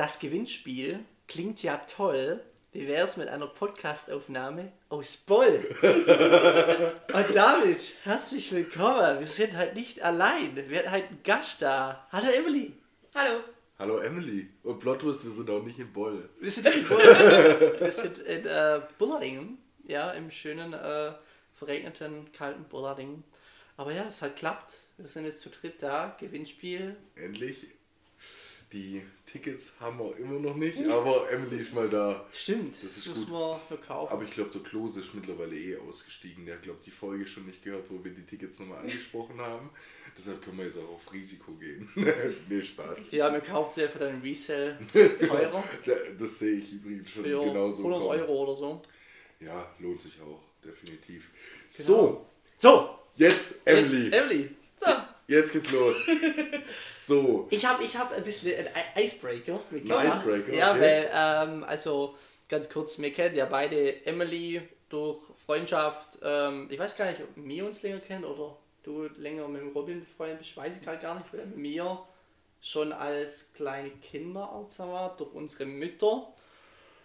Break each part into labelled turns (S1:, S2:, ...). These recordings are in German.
S1: Das Gewinnspiel klingt ja toll. Wie wäre es mit einer Podcastaufnahme aus Boll? Und damit herzlich willkommen. Wir sind halt nicht allein. Wir hatten halt einen Gast da. Hallo Emily.
S2: Hallo.
S3: Hallo Emily. Und Plotwurst, wir sind auch nicht in Boll.
S1: Wir sind in Bull. Wir sind in äh, Bullardingen. Ja, im schönen, äh, verregneten, kalten Bullardingen. Aber ja, es hat klappt. Wir sind jetzt zu dritt da. Gewinnspiel.
S3: Endlich. Die Tickets haben wir immer noch nicht, aber Emily ist mal da.
S1: Stimmt,
S3: Das ist
S1: müssen
S3: gut.
S1: wir noch kaufen.
S3: Aber ich glaube, der Klose ist mittlerweile eh ausgestiegen. Der hat, glaube die Folge schon nicht gehört, wo wir die Tickets nochmal angesprochen haben. Deshalb können wir jetzt auch auf Risiko gehen. nee, Spaß.
S1: Ja, man kauft sie einfach dann im Resell teurer.
S3: Da- Das sehe ich übrigens schon
S1: Für
S3: genauso.
S1: 100
S3: kommen.
S1: Euro oder so.
S3: Ja, lohnt sich auch, definitiv.
S1: Genau.
S3: So,
S1: So,
S3: jetzt Emily.
S1: Jetzt, Emily.
S2: So,
S3: Jetzt geht's los. so,
S1: Ich habe ich hab ein bisschen ein I- Icebreaker mitgebracht.
S3: Icebreaker,
S1: Ja,
S3: okay.
S1: weil, ähm, also ganz kurz, wir kennen ja beide Emily durch Freundschaft. Ähm, ich weiß gar nicht, ob wir uns länger kennen oder du länger mit dem Robin befreundet bist, weiß ich gerade gar nicht. Weil mir schon als kleine Kinder auch wir, durch unsere Mütter.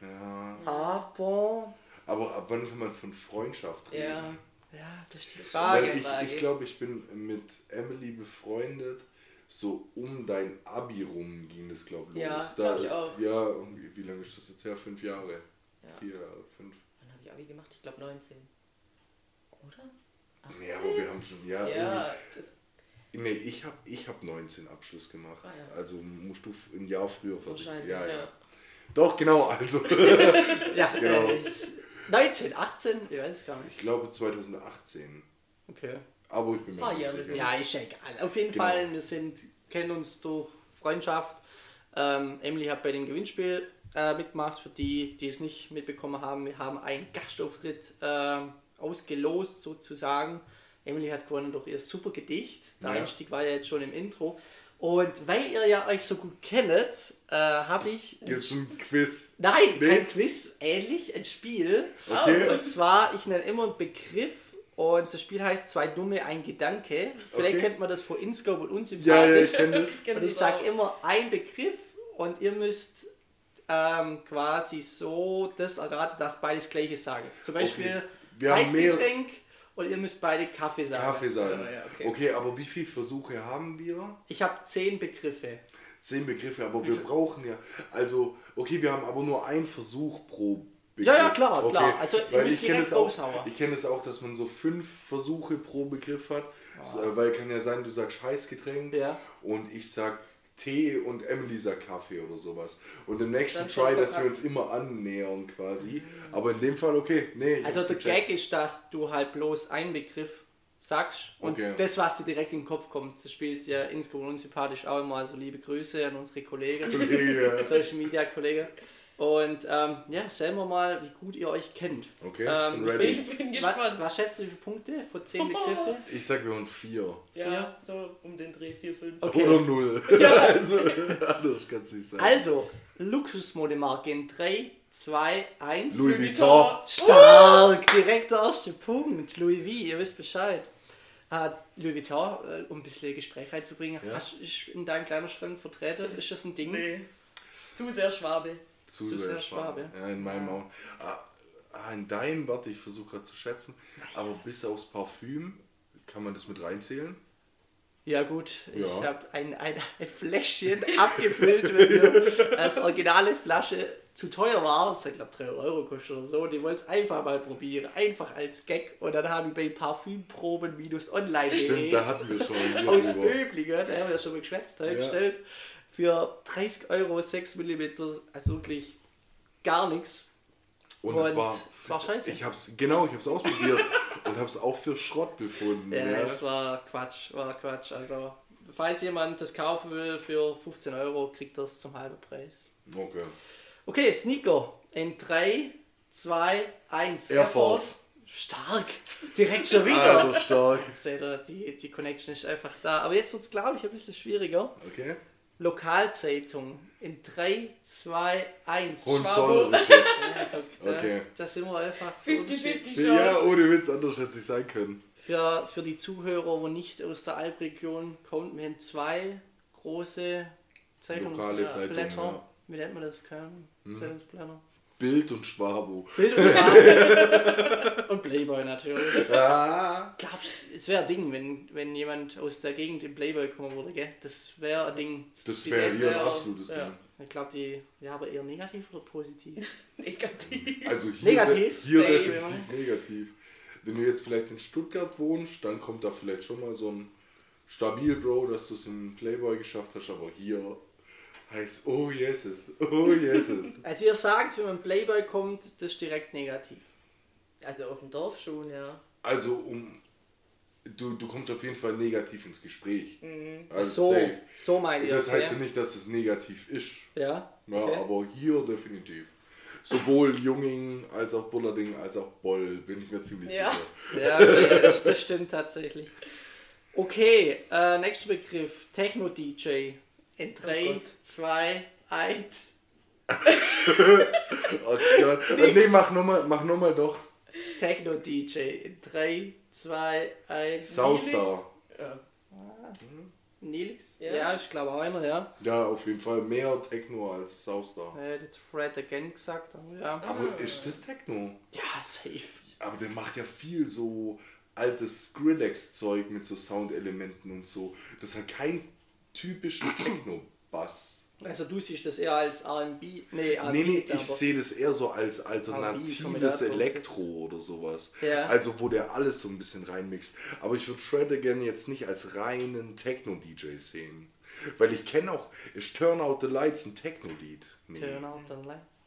S3: ja.
S1: Aber,
S3: Aber ab wann kann man von Freundschaft reden?
S2: ja.
S1: Ja, das ist die
S3: Weil
S1: Frage.
S3: ich,
S2: Frage.
S3: ich glaube, ich bin mit Emily befreundet. So um dein Abi rum ging das, glaube ich,
S2: Ja,
S3: los.
S2: glaub ich auch.
S3: Ja, wie lange ist das jetzt her? Fünf Jahre?
S2: Ja.
S3: Vier fünf.
S2: Wann habe ich Abi gemacht? Ich glaube 19. Oder?
S3: Nee, aber wir haben schon, ja,
S2: Ja,
S3: nee, ich habe ich hab 19 Abschluss gemacht.
S2: Ah, ja.
S3: Also musst du ein Jahr früher fertig.
S2: wahrscheinlich.
S3: Ja,
S2: Ja,
S3: ja. Doch, genau, also.
S1: Ja,
S3: Genau.
S1: Äh, 19, 18, ich weiß es gar nicht.
S3: ich glaube 2018.
S1: Okay.
S3: Aber ich bin mir
S2: Ah,
S3: nicht
S2: ja,
S3: sicher.
S1: Ja, ist ja egal. Auf jeden
S3: Genau.
S1: Fall, wir sind, kennen uns durch Freundschaft. Ähm, Emily hat bei dem Gewinnspiel äh, mitgemacht. Für die, die es nicht mitbekommen haben, wir haben einen Gastauftritt ähm, ausgelost sozusagen. Emily hat gewonnen durch ihr super Gedicht. Der
S3: Ja.
S1: Einstieg war ja jetzt schon im Intro. Und weil ihr ja euch so gut kennt, äh, habe ich...
S3: Jetzt ein Quiz.
S1: Nein,
S3: Nee.
S1: kein Quiz, ähnlich, ein Spiel.
S3: Okay.
S1: Und zwar, ich nenne immer einen Begriff und das Spiel heißt Zwei Dumme, ein Gedanke. Vielleicht
S3: Okay.
S1: kennt man das von InScope und
S3: Ja, ja,
S1: unsympathisch.
S3: ich kenne das.
S1: und ich sage immer einen Begriff und ihr müsst ähm, quasi so das erraten, dass beide das gleiche sagen. Zum Beispiel
S3: Okay. Wir haben mehr-
S1: und ihr müsst beide Kaffee sagen.
S3: Kaffee sagen.
S1: Ja, ja,
S3: okay.
S1: okay.
S3: aber wie viele Versuche haben wir?
S1: Ich habe zehn Begriffe.
S3: Zehn Begriffe, aber wir brauchen ja. Also, okay, wir haben aber nur einen Versuch pro Begriff.
S1: Ja, ja, klar, klar. Also, ihr müsst
S3: ich
S1: direkt raushauen.
S3: Ich kenne es auch, dass man so fünf Versuche pro Begriff hat. So, äh, Weil kann ja sein, du sagst Heißgetränk
S1: Ja.
S3: und ich sag Tee und Emily sagt Kaffee oder sowas. Und im nächsten Try, dass wir uns immer annähern quasi. Aber in dem Fall, okay, nee.
S1: Also der
S3: gecheckt.
S1: Gag ist, dass du halt bloß einen Begriff sagst und
S3: Okay.
S1: das, was dir direkt in den Kopf kommt, das spielt ja insgesamt unsympathisch auch immer. Also liebe Grüße an unsere Kollegen,
S3: Kollege.
S1: Social Media Kollegen. Und ähm, ja, sehen wir mal, wie gut ihr euch kennt.
S3: Okay,
S1: Ähm,
S3: ready.
S2: Ich bin
S1: Was,
S2: gespannt.
S1: was schätzt du, wie viele Punkte von 10 Begriffe?
S3: Ich sag, wir haben vier.
S2: Ja, so um den Dreh 4, 5.
S1: Okay.
S3: Oder null. also, anders kann es nicht sein.
S1: Also, Luxusmodemarke in 3, 2, 1.
S3: Louis Vuitton.
S1: Stark, direkt der erste Punkt. Louis V, ihr wisst Bescheid. Äh, Louis Vuitton, äh, um ein bisschen Gespräch reinzubringen,
S3: Ja.
S1: hast ist in deinem Kleiderschrank vertreten? Ist das ein Ding?
S2: Nee. Zu sehr Schwabe.
S3: Zu,
S1: Zu
S3: sehr,
S1: sehr
S3: Schwabe.
S1: Schwabe.
S3: Ja, in meinem auch. Ah, ah, in deinem, warte, ich versuche gerade zu schätzen. Aber bis aufs Parfüm, kann man das mit reinzählen?
S1: Ja gut, ich
S3: Ja.
S1: habe ein, ein, ein Fläschchen abgefüllt, wenn mir als originale Flasche zu teuer war. Das hat glaube 3 Euro kostet oder so. Die wollten es einfach mal probieren, einfach als Gag. Und dann habe ich bei Parfümproben minus online
S3: Stimmt, da hatten wir schon
S1: aus
S3: drüber.
S1: Böblingen, da haben wir ja schon mal geschwätzt, da
S3: Ja.
S1: bestellt für 30 Euro 6 mm, also wirklich gar nichts.
S3: Und, es
S1: Und
S3: war,
S1: es war scheiße.
S3: Ich hab's, genau, ich hab's ausprobiert und hab's auch für Schrott befunden.
S1: Ja,
S3: Ja,
S1: es war Quatsch, war Quatsch. Also, falls jemand das kaufen will für 15 Euro, kriegt es zum halben Preis.
S3: Okay.
S1: Okay, Sneaker in 3, 2, 1.
S3: Air Force.
S1: Stark! Direkt schon wieder.
S3: Also stark.
S1: Seht ihr, die, die Connection ist einfach da. Aber jetzt wird es, glaube ich, ein bisschen schwieriger.
S3: Okay.
S1: Lokalzeitung in 3, 2, 1.
S3: Hohenzollernrische.
S1: Ja,
S3: Okay.
S1: da sind wir einfach
S2: 50-50
S3: Ja, ohne Witz, anders hätte es nicht sein können.
S1: Für, für die Zuhörer, wo nicht aus der Albregion kommt, wir haben zwei große Zeitungsblätter.
S3: ja.
S1: wie nennt man das? Keine Ahnung.
S3: Mhm. Bild und Schwabo.
S1: Bild und Sprache. und Playboy natürlich.
S3: Ah.
S1: Glaubst es wäre ein Ding, wenn, wenn jemand aus der Gegend in Playboy kommen würde, gell? Das wäre ein Ding.
S3: Das wäre hier ein
S2: wär-
S3: absolutes
S2: ja.
S3: Ding.
S1: Ich glaube, die, ja, aber eher negativ oder positiv?
S2: Negativ.
S3: Also hier,
S1: Negativ?
S3: hier
S2: Safe.
S3: definitiv negativ. Wenn du jetzt vielleicht in Stuttgart wohnst, dann kommt da vielleicht schon mal so ein stabil Bro, dass du es in Playboy geschafft hast, aber hier heißt oh yeses, oh yeses.
S1: Also ihr sagt, wenn man Playboy kommt, das ist direkt negativ.
S2: Also auf dem Dorf schon, ja.
S3: Also um du, du kommst auf jeden Fall negativ ins Gespräch. Also
S1: so,
S3: safe.
S1: so meine ich
S3: Das heißt ja nicht, dass es negativ ist.
S1: Ja,
S3: Ja,
S1: okay.
S3: aber hier definitiv. Sowohl Junging als auch Bullerding als auch Boll, bin ich mir ziemlich
S2: Ja.
S3: sicher.
S1: Ja, okay, das, das stimmt tatsächlich. Okay, äh, nächster Begriff. Techno-DJ. In 3,
S2: Gott.
S1: 2, 1.
S3: Oh Gott. Äh, nee, mach nochmal mach noch mal doch.
S1: Techno-DJ. In 3, 2, 1.
S3: Soustar.
S2: ja.
S1: Nilix?
S2: Ja.
S1: Ja, ich glaube auch einer, ja.
S3: Ja, auf jeden Fall mehr Techno als Soustar.
S1: Er hat jetzt Fred again gesagt, aber ja.
S3: Aber ist das Techno?
S1: Ja, safe.
S3: Aber der macht ja viel so altes Skrillex-Zeug mit so Soundelementen und so. Das hat keinen typischen Techno-Bass.
S1: Also du siehst das eher als R&B. Nee.
S3: Nee, nee, ich sehe das eher so als alternatives. Elektro oder sowas.
S1: Ja.
S3: Also wo der alles so ein bisschen reinmixt. Aber ich würde Fred Again jetzt nicht als reinen Techno-DJ sehen. Weil ich kenne auch, ist Turn Out the Lights ein Techno-Lied? Nee.
S1: Turn out the lights.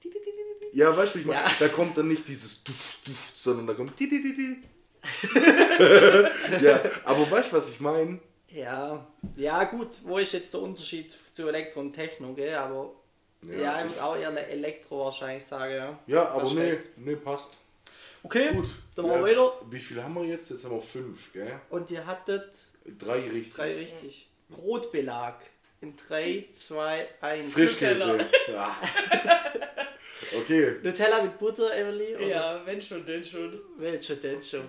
S3: Ja, weißt du, wie ich meine?
S1: Ja.
S3: Da kommt dann nicht dieses Duft, Duft, sondern da kommt. Ja, aber weißt du, was ich meine?
S1: Ja, ja gut, wo ist jetzt der Unterschied zu Elektro und Techno, gell? Aber
S3: Ja,
S1: ja, ich würde auch eher eine Elektro wahrscheinlich sagen, ja.
S3: Ja, aber nee, nee, passt.
S1: Okay,
S3: Gut.
S1: dann machen wir
S3: Ja,
S1: weiter.
S3: Wie viel haben wir jetzt? Jetzt haben wir fünf, gell?
S1: Und ihr hattet
S3: Drei richtig.
S1: drei richtig. Brotbelag. In 3, 2, 1.
S3: Frischkäse.
S2: Nutella.
S3: Ja. Okay.
S1: Nutella mit Butter, Emily? Oder
S2: Ja, wenn schon, denn schon.
S1: Welche denn schon?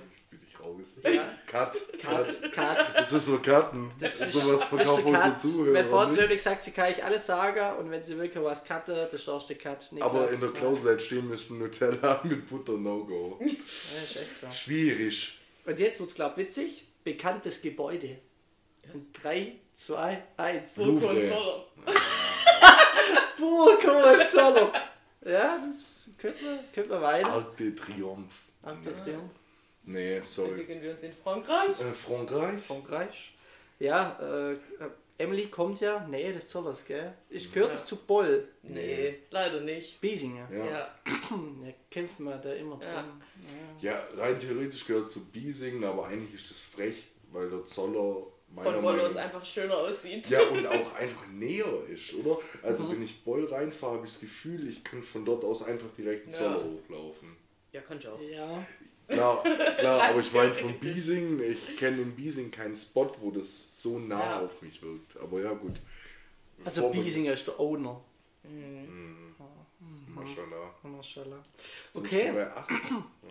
S3: Raus.
S1: Ja.
S3: Cut.
S1: Cut, Cut.
S3: Das ist so Karten.
S1: Das ist,
S3: Sowas verkaufen unsere. Zuhörer.
S1: Wenn Frau
S3: nicht.
S1: Zölig sagt, sie kann ich alles sagen und wenn sie wirklich was cutte, das ist der Cut. Niklas.
S3: Aber in der Klausel hätte stehen müssen Nutella mit Butter No-Go.
S1: Ja, ist echt so.
S3: Schwierig.
S1: Und jetzt wird's glaub witzig. Bekanntes Gebäude. In 3, 2, 1.
S2: Burg
S3: Louvre.
S2: und Zoller.
S1: Burg Hohenzollern. Ja, das könnte man, könnte man weiter.
S3: Alte Triumph.
S1: Alter Triumph.
S3: Nee,
S2: Dann
S3: sorry.
S2: bewegen wir uns in Frankreich.
S3: Äh, Frankreich?
S1: Frankreich. Ja, äh, Emily kommt ja. Nee, das soll das, gell? Ich gehört es zu Boll.
S2: Nee, leider nicht.
S1: Biesinger.
S3: Ja.
S2: Ja.
S1: Ja, kämpfen wir da immer
S2: Ja.
S1: dran.
S3: Ja, rein theoretisch gehört es zu Biesingen, aber eigentlich ist das frech, weil der Zoller meiner
S2: Von Rollos einfach schöner aussieht.
S3: Ja, und auch einfach näher ist, oder? Also wenn ich Boll reinfahre, habe ich das Gefühl, ich könnte von dort aus einfach direkt den
S2: Ja.
S3: Zoller hochlaufen.
S2: Ja, kann ich auch.
S1: Ja.
S3: Klar, klar, aber ich meine von Biesing, ich kenne in Biesing keinen Spot, wo das so nah
S2: Ja.
S3: auf mich wirkt. Aber ja, gut.
S1: Also
S3: man-
S1: Biesinger ist der Owner.
S3: Maschallah.
S1: Mashallah.
S3: Sind
S1: Okay.
S3: schon bei acht?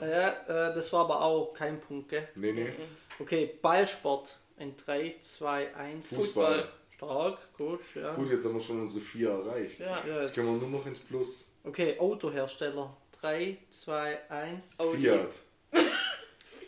S1: Ja, äh, das war aber auch kein Punkt, gell?
S3: Nee, nee.
S1: Okay, Ballsport. In 3, 2, 1.
S3: Fußball.
S1: Stark, gut, ja.
S3: Gut, jetzt haben wir schon unsere vier erreicht.
S2: Ja.
S3: Jetzt können wir nur noch ins Plus.
S1: Okay, Autohersteller. 3, 2, 1.
S2: Audi.
S3: Fiat.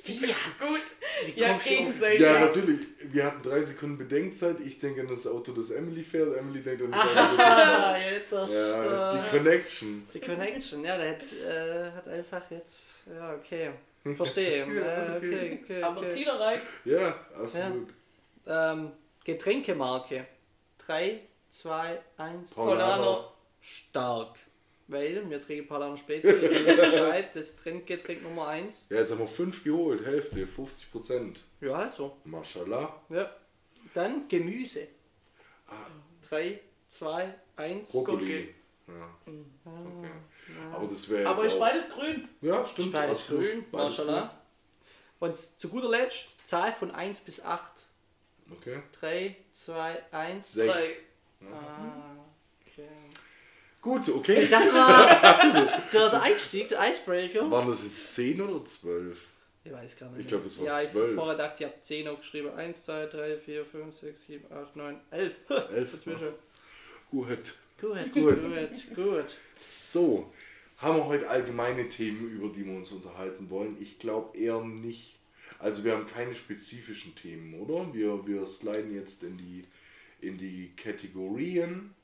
S1: Fiat.
S2: Gut. Ja, gegenseitig.
S3: Ja, natürlich. Wir hatten drei Sekunden Bedenkzeit. Ich denke an das Auto, das Emily fährt. Emily denkt an das Auto, das
S1: Ah, jetzt hast
S3: Ja,
S1: du
S3: die Connection.
S1: die Connection. Ja, der hat, äh, hat einfach jetzt. Ja, okay. Verstehe. ja, okay, okay,
S2: Aber
S1: okay.
S2: Ziel erreicht.
S3: Ja, absolut.
S1: Ähm, Getränkemarke. 3, 2, 1.
S2: Polano.
S1: Stark. Weil wir trinken Paulaner Spezial. Ihr wisst Bescheid, das Trinkgetränk Nummer 1.
S3: Ja, jetzt haben wir fünf geholt. Hälfte, 50 Prozent.
S1: Ja, also.
S3: Mashallah.
S1: Ja. Dann Gemüse.
S3: Ah.
S1: 3, 2, 1.
S3: Brokkoli. Ja. Okay. Aber das wäre
S2: Aber ist beides grün.
S3: Ja, stimmt.
S1: Beides
S3: absolut.
S1: grün,
S3: Beides
S1: Mashallah. Und zu guter Letzt, Zahl von 1 bis 8.
S3: grün. Okay.
S1: 3, 2, 1.
S3: Sechs.
S2: Drei.
S1: Ah, okay.
S3: Gut, okay.
S1: Das war der, der Einstieg, der Icebreaker.
S3: Waren das jetzt 10 oder 12?
S1: Ich weiß gar nicht.
S3: Ich glaub, es waren
S1: Ja, ich
S3: zwölf.
S1: vorher dachte, ich habe 10 aufgeschrieben. 1, 2, 3, 4, 5, 6, 7, 8, 9, 11.
S3: Elf.
S1: Dazwischen.
S3: Gut.
S1: Gut,
S3: Gut.
S1: gut, gut.
S3: So, haben wir heute allgemeine Themen, über die wir uns unterhalten wollen? Ich glaube eher nicht. Also wir haben keine spezifischen Themen, oder? Wir, wir sliden jetzt in die, in die Kategorien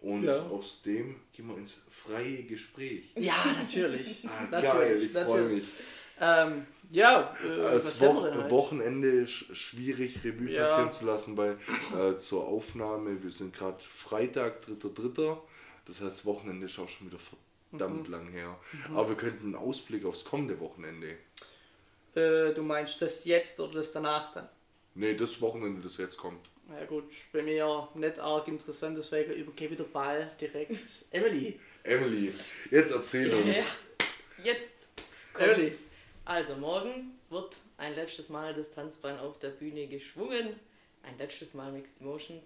S3: und
S1: Ja.
S3: aus dem gehen wir ins freie Gespräch.
S1: Ja, natürlich.
S3: Ah,
S1: Natürlich,
S3: geil, ich freue
S1: natürlich.
S3: mich.
S1: Ähm, ja, äh,
S3: Das Wo
S1: heute?
S3: Wochenende sch schwierig Revue
S1: Ja.
S3: passieren zu lassen, weil äh, zur Aufnahme, wir sind gerade Freitag, 3.3. Das heißt, Wochenende ist auch schon wieder verdammt
S1: Mhm.
S3: lang her. Aber wir könnten einen Ausblick aufs kommende Wochenende.
S1: Äh, du meinst das jetzt oder das danach dann?
S3: Nee, das Wochenende, das jetzt kommt.
S1: Ja gut, bei mir nicht arg interessant, deswegen übergebe ich den Ball direkt. Emily.
S3: Emily, jetzt erzähl uns.
S2: Jetzt
S1: Early.
S2: kommt's. Also morgen wird ein letztes Mal das Tanzbein auf der Bühne geschwungen. Ein letztes Mal Mixed Emotions.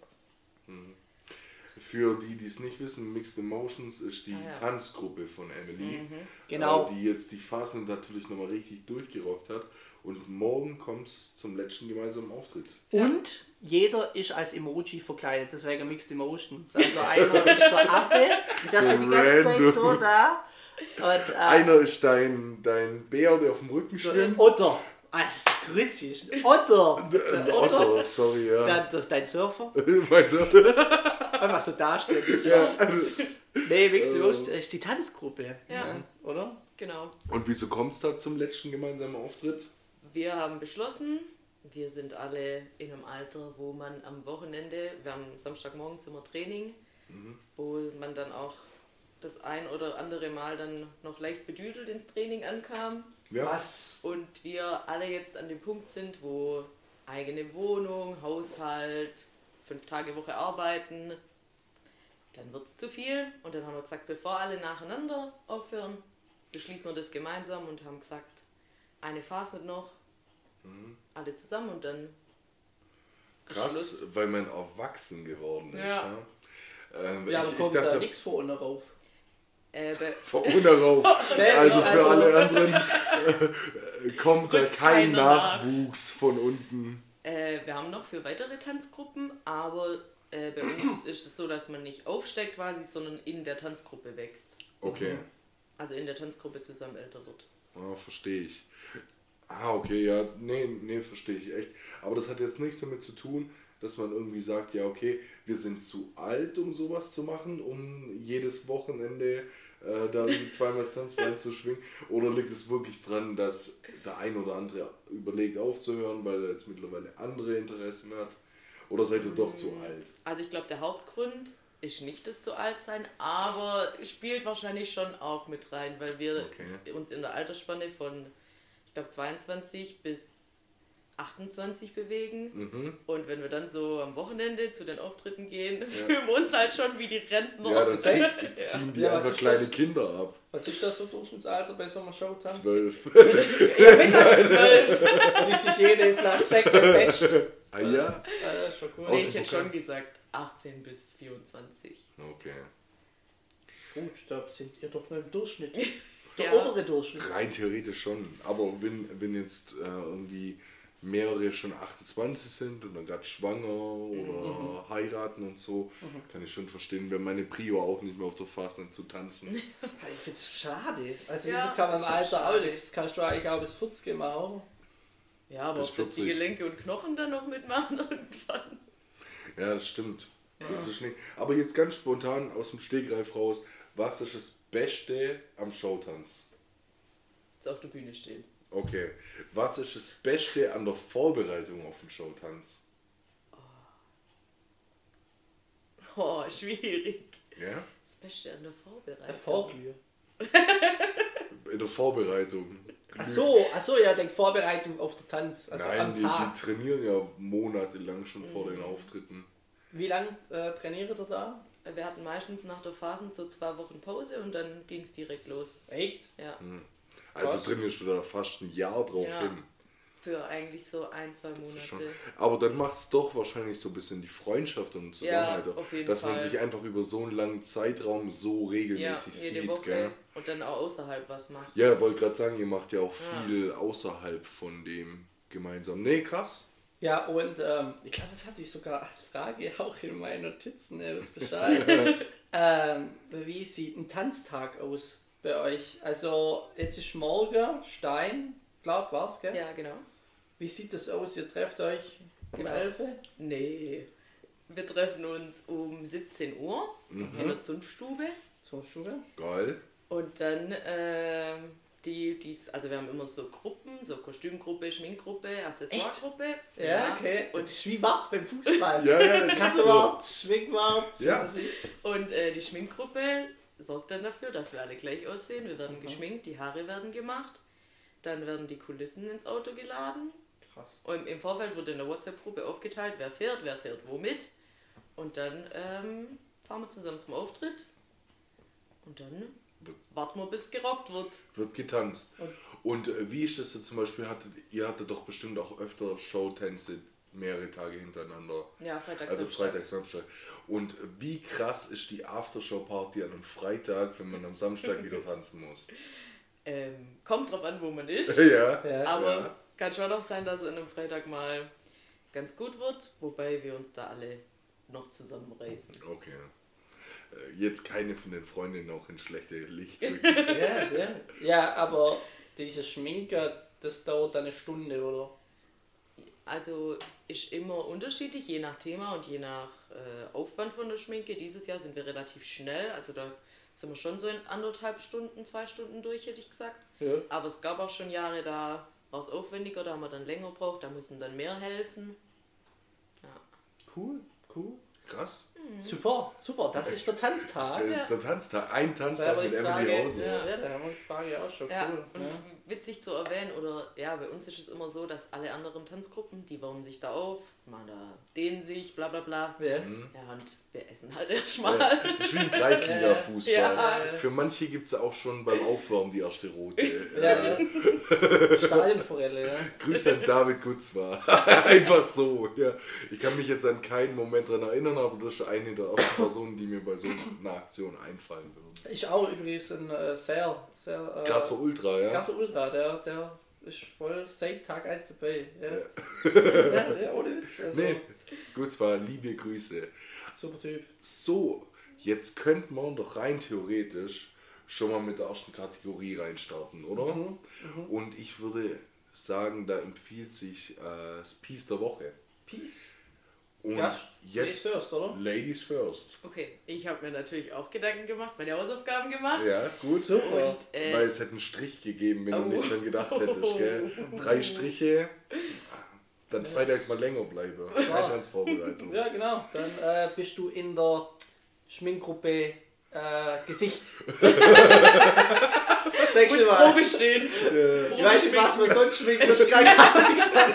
S3: Für die, die es nicht wissen, Mixed Emotions ist die
S2: Ah, ja.
S3: Tanzgruppe von Emily.
S1: Genau.
S3: Äh, die jetzt die Phasen natürlich nochmal richtig durchgerockt hat. Und morgen kommt es zum letzten gemeinsamen Auftritt.
S1: Und jeder ist als Emoji verkleidet, deswegen Mixed Emotions. Also einer ist der Affe, der steht die ganze Zeit so da. Und, äh,
S3: Einer ist dein, dein Bär, der auf dem Rücken schwimmt.
S1: Otter. Ah, das ist grüezi, ist ein Otter.
S3: Ein Otter, sorry, ja.
S1: Dann, das ist dein Surfer.
S3: Meinst du?
S1: Einfach so darstellt. Das
S3: Ja.
S1: Nee, Mixed Emotions ist die Tanzgruppe.
S2: Ja.
S1: Oder?
S2: Genau.
S3: Und wieso kommt es da zum letzten gemeinsamen Auftritt?
S2: Wir haben beschlossen, wir sind alle in einem Alter, wo man am Wochenende, wir haben Samstagmorgen zum Training, wo man dann auch das ein oder andere Mal dann noch leicht bedüdelt ins Training ankam.
S3: Ja.
S1: Was?
S2: Und wir alle jetzt an dem Punkt sind, wo eigene Wohnung, Haushalt, fünf Tage Woche arbeiten, dann wird es zu viel. Und dann haben wir gesagt, bevor alle nacheinander aufhören, beschließen wir das gemeinsam und haben gesagt, eine Phase noch, alle zusammen und dann
S3: Krass,
S2: Schluss.
S3: weil man erwachsen geworden ist.
S2: Ja.
S3: Ja. Ähm,
S1: Ja, aber
S3: ich, ich
S1: kommt da
S3: dachte,
S1: nichts vorne rauf.
S2: äh, bei,
S3: vor.
S1: Schnell,
S3: Also für
S1: also-
S3: alle anderen äh, kommt da kein
S2: keiner nach.
S3: Nachwuchs von unten.
S2: äh, wir haben noch für weitere Tanzgruppen, aber äh, bei uns ist es so, dass man nicht aufsteigt quasi, sondern in der Tanzgruppe wächst.
S3: Okay,
S2: Also in der Tanzgruppe zusammen älter wird.
S3: ah, verstehe ich. Ah, okay, ja, nee, nee, verstehe ich echt. Aber das hat jetzt nichts damit zu tun, dass man irgendwie sagt, ja, okay, wir sind zu alt, um sowas zu machen, um jedes Wochenende äh, da zweimal das Tanzbein zu schwingen. Oder liegt es wirklich dran, dass der ein oder andere überlegt aufzuhören, weil er jetzt mittlerweile andere Interessen hat? Oder seid ihr doch zu alt?
S2: Also ich glaube, der Hauptgrund ist nicht das zu alt sein, aber spielt wahrscheinlich schon auch mit rein, weil wir
S3: Okay.
S2: uns in der Altersspanne von, ich glaube, 22 bis 28 bewegen.
S3: Mhm.
S2: Und wenn wir dann so am Wochenende zu den Auftritten gehen, fühlen wir uns halt schon wie die Rentner.
S3: Ja, dann ziehen, ziehen die
S1: Ja,
S3: einfach kleine
S1: das?
S3: Kinder ab.
S1: Was ist das so Durchschnittsalter bei so einer Showtanz?
S3: Zwölf.
S2: ja, mittags zwölf.
S1: Die sich jede Flasche Sekt patcht.
S3: ah ja?
S1: Äh, ist schon cool.
S2: Nee, ich hätte schon gesagt 18 bis 24.
S3: Okay.
S1: Gut, da sind ihr doch nur im Durchschnitt. Der
S2: Ja.
S1: obere Durchschnitt.
S3: Rein theoretisch schon. Aber wenn, wenn jetzt äh, irgendwie mehrere schon 28 sind und dann gerade schwanger oder heiraten und so, kann ich schon verstehen, wenn meine Prio auch nicht mehr auf der Fastnet zu tanzen.
S1: Ja, Ich finde es schade. Also,
S2: Ja,
S1: wieso kann man im Alter auch nichts? Kannst du eigentlich auch bis 40 machen?
S2: Ja, aber
S3: Bis
S2: ob das die
S3: 40.
S2: Gelenke und Knochen dann noch mitmachen irgendwann.
S3: Ja, das stimmt. Das ist nicht. Aber jetzt ganz spontan aus dem Stegreif raus, was ist das Beste am Showtanz?
S2: Jetzt auf der Bühne stehen.
S3: Okay. Was ist das Beste an der Vorbereitung auf den Showtanz?
S2: Oh, schwierig.
S3: Ja?
S2: Das Beste an der Vorbereitung.
S1: Erfolglühe.
S3: In der Vorbereitung.
S1: Ach so, ach so, ja, denkt Vorbereitung auf den Tanz. Also
S3: Nein,
S1: am
S3: die,
S1: Tag.
S3: die trainieren ja monatelang schon vor den Auftritten.
S1: Wie lange äh, trainiert ihr da?
S2: Wir hatten meistens nach der Phasen so zwei Wochen Pause und dann ging es direkt los.
S1: Echt?
S2: Ja.
S3: Also
S1: Krass.
S3: trainierst du da fast ein Jahr drauf
S2: Ja.
S3: hin.
S2: Für eigentlich so ein, zwei Monate.
S3: aber dann macht es doch wahrscheinlich so ein bisschen die Freundschaft und Zusammenhalt,
S2: auf jeden
S3: dass man
S2: Fall.
S3: sich einfach über so einen langen Zeitraum so
S2: Ja,
S3: regelmäßig
S2: jede
S3: sieht.
S2: Woche
S3: Gell?
S2: und dann auch außerhalb was macht.
S3: Ja, wollte gerade sagen, ihr macht ja auch
S2: Ja.
S3: viel außerhalb von dem gemeinsam. Nee, krass.
S1: Ja, und ähm, ich glaube, das hatte ich sogar als Frage auch in meinen Notizen, ihr wisst Bescheid. Ähm, wie sieht ein Tanztag aus bei euch? Also, jetzt ist morgen Stein, glaub war's, gell?
S2: Ja, genau.
S1: Wie sieht das aus? Ihr trefft euch um
S2: Genau.
S1: 11 Uhr?
S2: Nee. Wir treffen uns um 17 Uhr in der Zunftstube.
S1: Schule?
S3: Geil.
S2: Und dann, ähm, die, die's, also wir haben immer so Gruppen, so Kostümgruppe, Schminkgruppe, Accessoiregruppe.
S1: Ja, okay.
S2: Und,
S1: das ist wie Wart beim Fußball.
S3: Ja, ja,
S1: Kassewart, Schwingwart,
S3: Ja.
S1: was weiß ich.
S2: und äh, die Schminkgruppe sorgt dann dafür, dass wir alle gleich aussehen. Wir werden geschminkt, die Haare werden gemacht. Dann werden die Kulissen ins Auto geladen.
S1: Krass.
S2: Und im Vorfeld wurde in der WhatsApp-Gruppe aufgeteilt, wer fährt, wer fährt womit. Und dann ähm, fahren wir zusammen zum Auftritt. Und dann warten wir, bis es gerockt wird.
S3: Wird getanzt. Und äh, wie ist das jetzt zum Beispiel? Hattet, ihr hattet doch bestimmt auch öfter Showtänze mehrere Tage hintereinander.
S2: Ja, Freitag,
S3: Also
S2: Samstag.
S3: Freitag, Samstag. Und äh, wie krass ist die Aftershow-Party an einem Freitag, wenn man am Samstag wieder tanzen muss?
S2: Ähm, kommt drauf an, wo man ist.
S3: ja.
S1: Ja.
S2: Aber
S3: Ja.
S2: es kann schon auch sein, dass es an einem Freitag mal ganz gut wird, wobei wir uns da alle noch zusammenreißen.
S3: Okay. Äh, Jetzt keine von den Freundinnen auch in schlechte Licht rücken.
S1: Ja, ja. ja, aber dieses Schminken, das dauert eine Stunde, oder?
S2: Also ist immer unterschiedlich, je nach Thema und je nach äh, Aufwand von der Schminke. Dieses Jahr sind wir relativ schnell, also da sind wir schon so in anderthalb Stunden, zwei Stunden durch, hätte ich gesagt.
S1: Ja.
S2: Aber es gab auch schon Jahre, da war es aufwendiger, da haben wir dann länger gebraucht, da müssen dann mehr helfen. Ja.
S1: Cool, cool.
S3: Krass.
S1: Super, super, das ist der Tanztag.
S3: Äh,
S2: Ja.
S3: Der Tanztag, ein Tanztag mit Emily
S1: Frage,
S3: Hause.
S1: ja, ja, da haben wir die Frage auch schon.
S2: Ja,
S1: Cool.
S2: und
S1: Ja.
S2: Witzig zu erwähnen, oder ja, bei uns ist es immer so, dass alle anderen Tanzgruppen, die wärmen sich da auf, mal da dehnen sich, bla bla bla.
S1: Ja.
S2: Ja, und wir essen halt erstmal.
S3: Ja, das ist wie im Kreisliga-Fußball.
S2: Ja.
S3: Für manche gibt es auch schon beim Aufwärmen die erste Rote.
S1: Ja, ja. Stadionforelle, ja.
S3: Grüße an David Gutzwa. Einfach so. Ja. Ich kann mich jetzt an keinen Moment daran erinnern, aber das ist eine der ersten Personen, die mir bei so einer Aktion einfallen würden.
S1: Ich auch übrigens ein äh, sehr, sehr äh,
S3: Krasser Ultra, ja.
S1: krasser Ultra, der, der ist voll seit Tag 1 dabei. Ja, ja. ja ohne Witz. Also,
S3: Nee, Gutzwa, liebe Grüße.
S1: Super Typ.
S3: So, jetzt könnte man doch rein theoretisch schon mal mit der ersten Kategorie reinstarten, oder?
S1: Mhm,
S3: Und ich würde sagen, da empfiehlt sich äh, das Piece der Woche.
S1: Peace.
S3: Und
S1: Ja,
S3: jetzt
S1: Ladies first, oder?
S3: Ladies first.
S2: Okay, ich habe mir natürlich auch Gedanken gemacht, meine Hausaufgaben gemacht.
S3: Ja, gut.
S1: Super.
S2: Und äh,
S3: Weil es hätte einen Strich gegeben, wenn
S2: Oh.
S3: du nicht dran gedacht hättest, gell? Drei Striche, dann freitags mal länger bleiben. Keine Tanzvorbereitung.
S1: Ja, genau. Dann äh, bist du in der Schminkgruppe äh, Gesicht. das nächste
S2: muss
S1: Mal.
S2: Probe stehen.
S1: Ich weiß nicht, was man sonst schminkt, das kann gar nichts sein.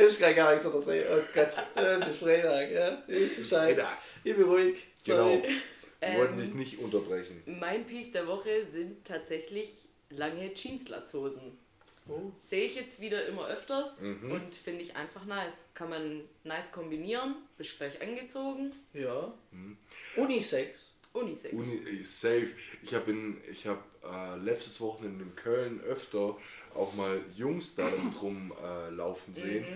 S1: Das kann gar nichts anderes sein. Oh Gott, das ist Freitag, ja. Ich Bescheid.
S3: Freitag.
S1: Ich bin ruhig.
S3: Genau.
S1: Sorry.
S3: Wir wollten dich nicht unterbrechen.
S2: Mein Piece der Woche sind tatsächlich lange Jeanslatzhosen.
S1: Oh.
S2: Sehe ich jetzt wieder immer öfters und finde ich einfach nice. Kann man nice kombinieren, bist gleich angezogen.
S1: Ja.
S3: Hm.
S1: Unisex.
S2: Unisex.
S3: Uni, äh, safe. Ich habe hab, äh, letztes Wochenende in Köln öfter auch mal Jungs da drum äh, laufen sehen.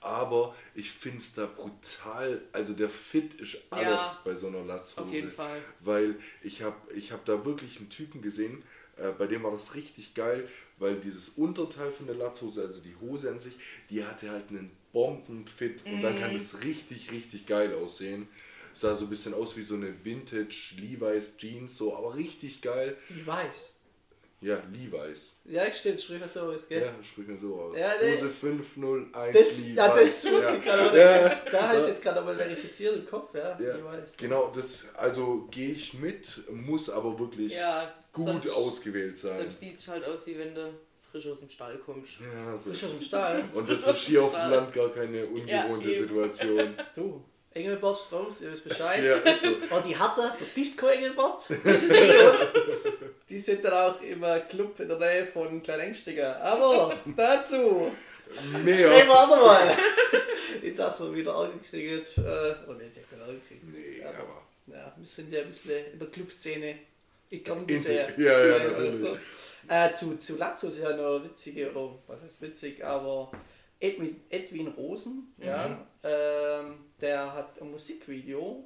S3: Aber ich finde es da brutal, also der Fit ist alles
S2: Ja,
S3: bei so einer Latzhose.
S2: auf jeden Fall.
S3: Weil ich habe ich hab da wirklich einen Typen gesehen, äh, bei dem war das richtig geil, weil dieses Unterteil von der Latzhose, also die Hose an sich, die hatte halt einen Bombenfit und dann
S2: Mhm.
S3: kann es richtig, richtig geil aussehen. Sah so ein bisschen aus wie so eine Vintage Levi's Jeans, so, aber richtig geil.
S1: Ich weiß.
S3: Ja, Levi's.
S1: Ja, stimmt, sprich was so ist, gell?
S3: Ja, spricht mir so aus.
S1: Ja.
S3: Hose 501
S1: Das,
S3: Levi's.
S1: ja, das wusste ich gerade.
S3: Ja.
S1: Da heißt jetzt gerade nochmal verifiziert im Kopf, ja.
S3: Ja,
S1: Ich weiß.
S3: genau, das, also gehe ich mit, muss aber wirklich
S2: Ja,
S3: gut
S2: sonst-
S3: ausgewählt sein.
S2: Sonst sieht es halt aus, wie wenn du frisch aus dem Stall kommst.
S3: Ja, so.
S1: Frisch aus dem Stahl.
S3: Und das ist hier auf dem. Land gar keine ungewohnte
S2: Ja.
S3: Situation.
S1: Du, Engelbert Strauß, ihr wisst Bescheid.
S3: Ja, ist so.
S1: Oh, die hat er, der Disco Engelbert. die sind dann auch im äh, Club in der Nähe von Kleinengstiger. Aber dazu
S3: Mehr.
S1: wir andermal. Nicht, dass wir wieder angekriegt. Äh, oh ne, ich bin angekriegt.
S3: Nee,
S1: aber,
S3: aber.
S1: ja, wir sind ja ein bisschen in der Clubszene. Ich kann
S3: In-
S1: sehr.
S3: ja, ja, natürlich.
S1: Äh, zu, zu Lazzo ist ja noch witzige, oder was heißt witzig, aber Edwin, Edwin Rosen, ja, ähm, der hat ein Musikvideo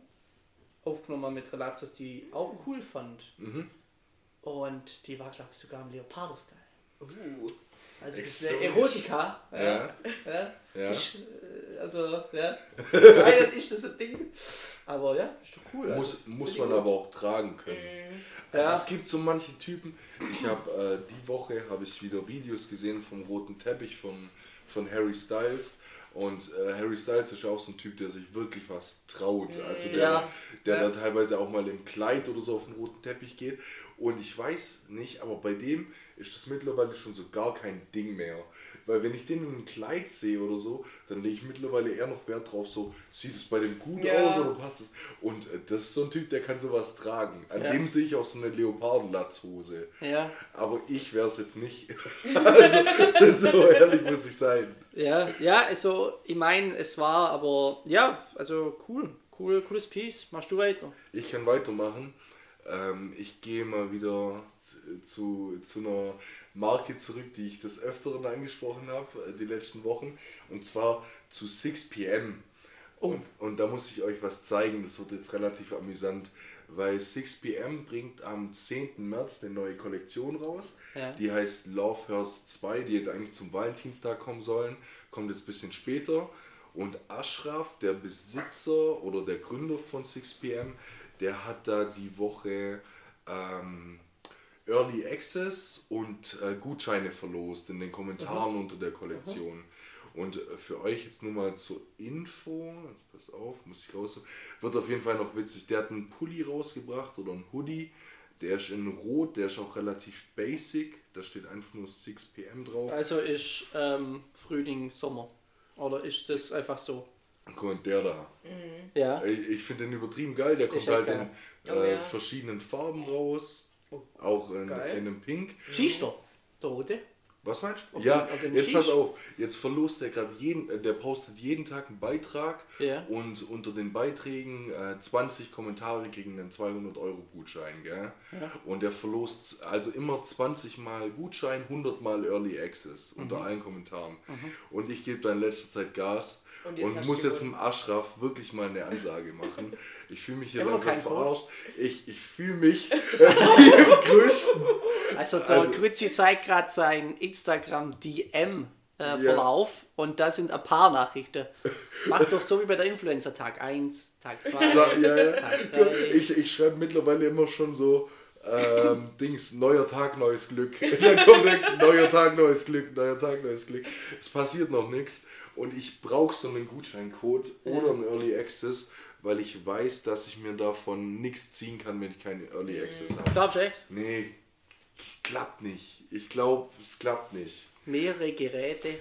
S1: aufgenommen mit Relatios, die auch cool fand.
S3: Mhm.
S1: Und die war, glaube ich, sogar im Leopardo-Style.
S2: Uh.
S1: Also das
S3: Exotisch.
S1: Erotika.
S3: Ja.
S1: ja.
S3: Ja.
S1: Ich, äh, also, ja. Anscheinend ist das ein Ding. Aber ja, ist doch cool.
S3: Muss,
S1: also,
S3: muss man
S1: ich
S3: aber
S1: gut.
S3: auch tragen können.
S1: Ja.
S3: Also es gibt so manche Typen. Ich habe äh, die Woche habe ich wieder Videos gesehen vom roten Teppich von, von Harry Styles. Und äh, Harry Styles ist ja auch so ein Typ, der sich wirklich was traut. Also der,
S1: Ja.
S3: der
S1: Ja.
S3: da teilweise auch mal im Kleid oder so auf den roten Teppich geht. Und ich weiß nicht, aber bei dem ist das mittlerweile schon so gar kein Ding mehr. Weil wenn ich den in einem Kleid sehe oder so, dann lege ich mittlerweile eher noch Wert drauf, so sieht es bei dem gut
S2: Ja.
S3: aus oder passt es. Und äh, das ist so ein Typ, der kann sowas tragen. An
S1: Ja.
S3: dem sehe ich auch so eine Leopardenlatzhose.
S1: Ja,
S3: Aber ich wäre es jetzt nicht. also, so ehrlich muss ich sein.
S1: ja, ja, also ich meine, es war aber, ja, also cool. Cool, cooles Piece. Machst du weiter?
S3: Ich kann weitermachen. Ähm, ich gehe mal wieder zu, zu, einer Marke zurück, die ich des Öfteren angesprochen habe, äh, die letzten Wochen. Und zwar zu 6pm. Und, und da muss ich euch was zeigen, das wird jetzt relativ amüsant, weil 6pm bringt am 10. März eine neue Kollektion raus.
S1: Ja.
S3: Die heißt Love Hurst 2, die hätte eigentlich zum Valentinstag kommen sollen, kommt jetzt ein bisschen später. Und Ashraf, der Besitzer oder der Gründer von 6pm, der hat da die Woche ähm, Early Access und äh, Gutscheine verlost in den Kommentaren unter der Kollektion. Und äh, für euch jetzt nur mal zur Info, jetzt pass auf, muss ich raus, wird auf jeden Fall noch witzig. Der hat einen Pulli rausgebracht oder einen Hoodie, der ist in Rot, der ist auch relativ basic, da steht einfach nur 6pm drauf.
S1: Also ist ähm, Frühling, Sommer. Oder ist das einfach so?
S3: Und der da.
S1: Ja.
S3: Ich, ich finde den übertrieben geil, der kommt halt
S1: geil.
S3: in
S2: Oh
S3: äh,
S2: ja.
S3: verschiedenen Farben raus.
S2: Oh,
S3: Auch in, in einem Pink.
S1: Schießt er? Der Rote?
S3: Was meinst du?
S1: Ob
S3: Ja,
S1: den
S3: jetzt pass auf. Jetzt verlost der gerade jeden, äh, der postet jeden Tag einen Beitrag
S1: Ja.
S3: und unter den Beiträgen äh, 20 Kommentare gegen einen 200 Euro Gutschein, gell? Und der verlost also immer 20 mal Gutschein, 100 mal Early Access unter
S1: Mhm.
S3: allen Kommentaren. Und ich gebe da in letzter Zeit Gas.
S2: Und
S3: Und, muss jetzt im Ashraf wirklich mal eine Ansage machen. Ich fühle mich hier
S1: Immer noch
S3: langsam
S1: Code?
S3: verarscht. Ich, ich fühle mich im Größten.
S1: Also der
S3: Also-
S1: Grützi zeigt gerade sein Instagram DM äh, Verlauf und da sind ein paar Nachrichten. Mach doch so wie bei der Influencer Tag 1, Tag 2.
S3: So, ja, ja.
S1: Tag
S3: Du,
S1: drei.
S3: Ich, ich schreibe mittlerweile immer schon so, ähm, Dings, neuer Tag, neues Glück. Dann kommt nächstes, neuer Tag, neues Glück, neuer Tag, neues Glück. Es passiert noch nichts und ich brauche so einen Gutscheincode oder einen Early Access, weil ich weiß, dass ich mir davon nichts ziehen kann, wenn ich keinen Early Access habe.
S1: Glaubst du echt?
S3: Nee, klappt nicht. Ich glaube, es klappt nicht.
S1: Mehrere Geräte.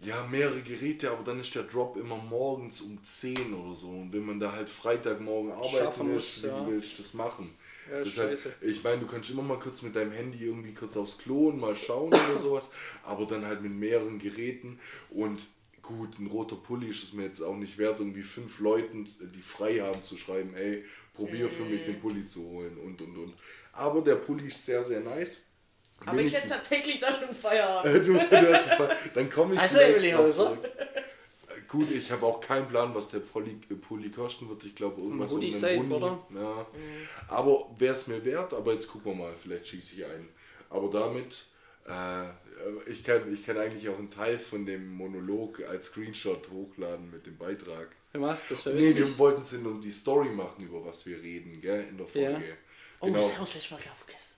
S3: Ja, mehrere Geräte, aber dann ist der Drop immer morgens um 10 oder so. Und wenn man da halt Freitagmorgen arbeiten
S1: Schaffen
S3: muss, wie
S1: ja.
S3: willst du das machen?
S1: Ja, scheiße.
S3: ich meine, du kannst immer mal kurz mit deinem Handy irgendwie kurz aufs Klo und mal schauen oder sowas, aber dann halt mit mehreren Geräten und gut, ein roter Pulli ist es mir jetzt auch nicht wert, irgendwie fünf Leuten, die frei haben, zu schreiben, ey, probier für mich den Pulli zu holen und und und. Aber der Pulli ist sehr, sehr nice.
S2: Aber
S3: Will
S2: ich hätte tatsächlich da schon Feierabend.
S3: du, du hast schon Fall. Dann komme ich
S1: Also, Emily.
S3: Äh, Gut, ich habe auch keinen Plan, was der Pulli, äh, Pulli kosten wird. Ich glaube, irgendwas um den
S1: safe,
S3: Huni.
S1: oder?
S3: Ja. Aber wäre es mir wert, aber jetzt gucken wir mal, vielleicht schieße ich ein. Aber damit, äh, ich, kann, ich kann eigentlich auch einen Teil von dem Monolog als Screenshot hochladen mit dem Beitrag.
S1: Gemacht, das wäre
S3: Nee, wir wollten es um die Story machen, über was wir reden, gell, in der Folge.
S1: Ja. Oh,
S3: Genau.
S1: das haben wir das letzte Mal glaub, vergessen.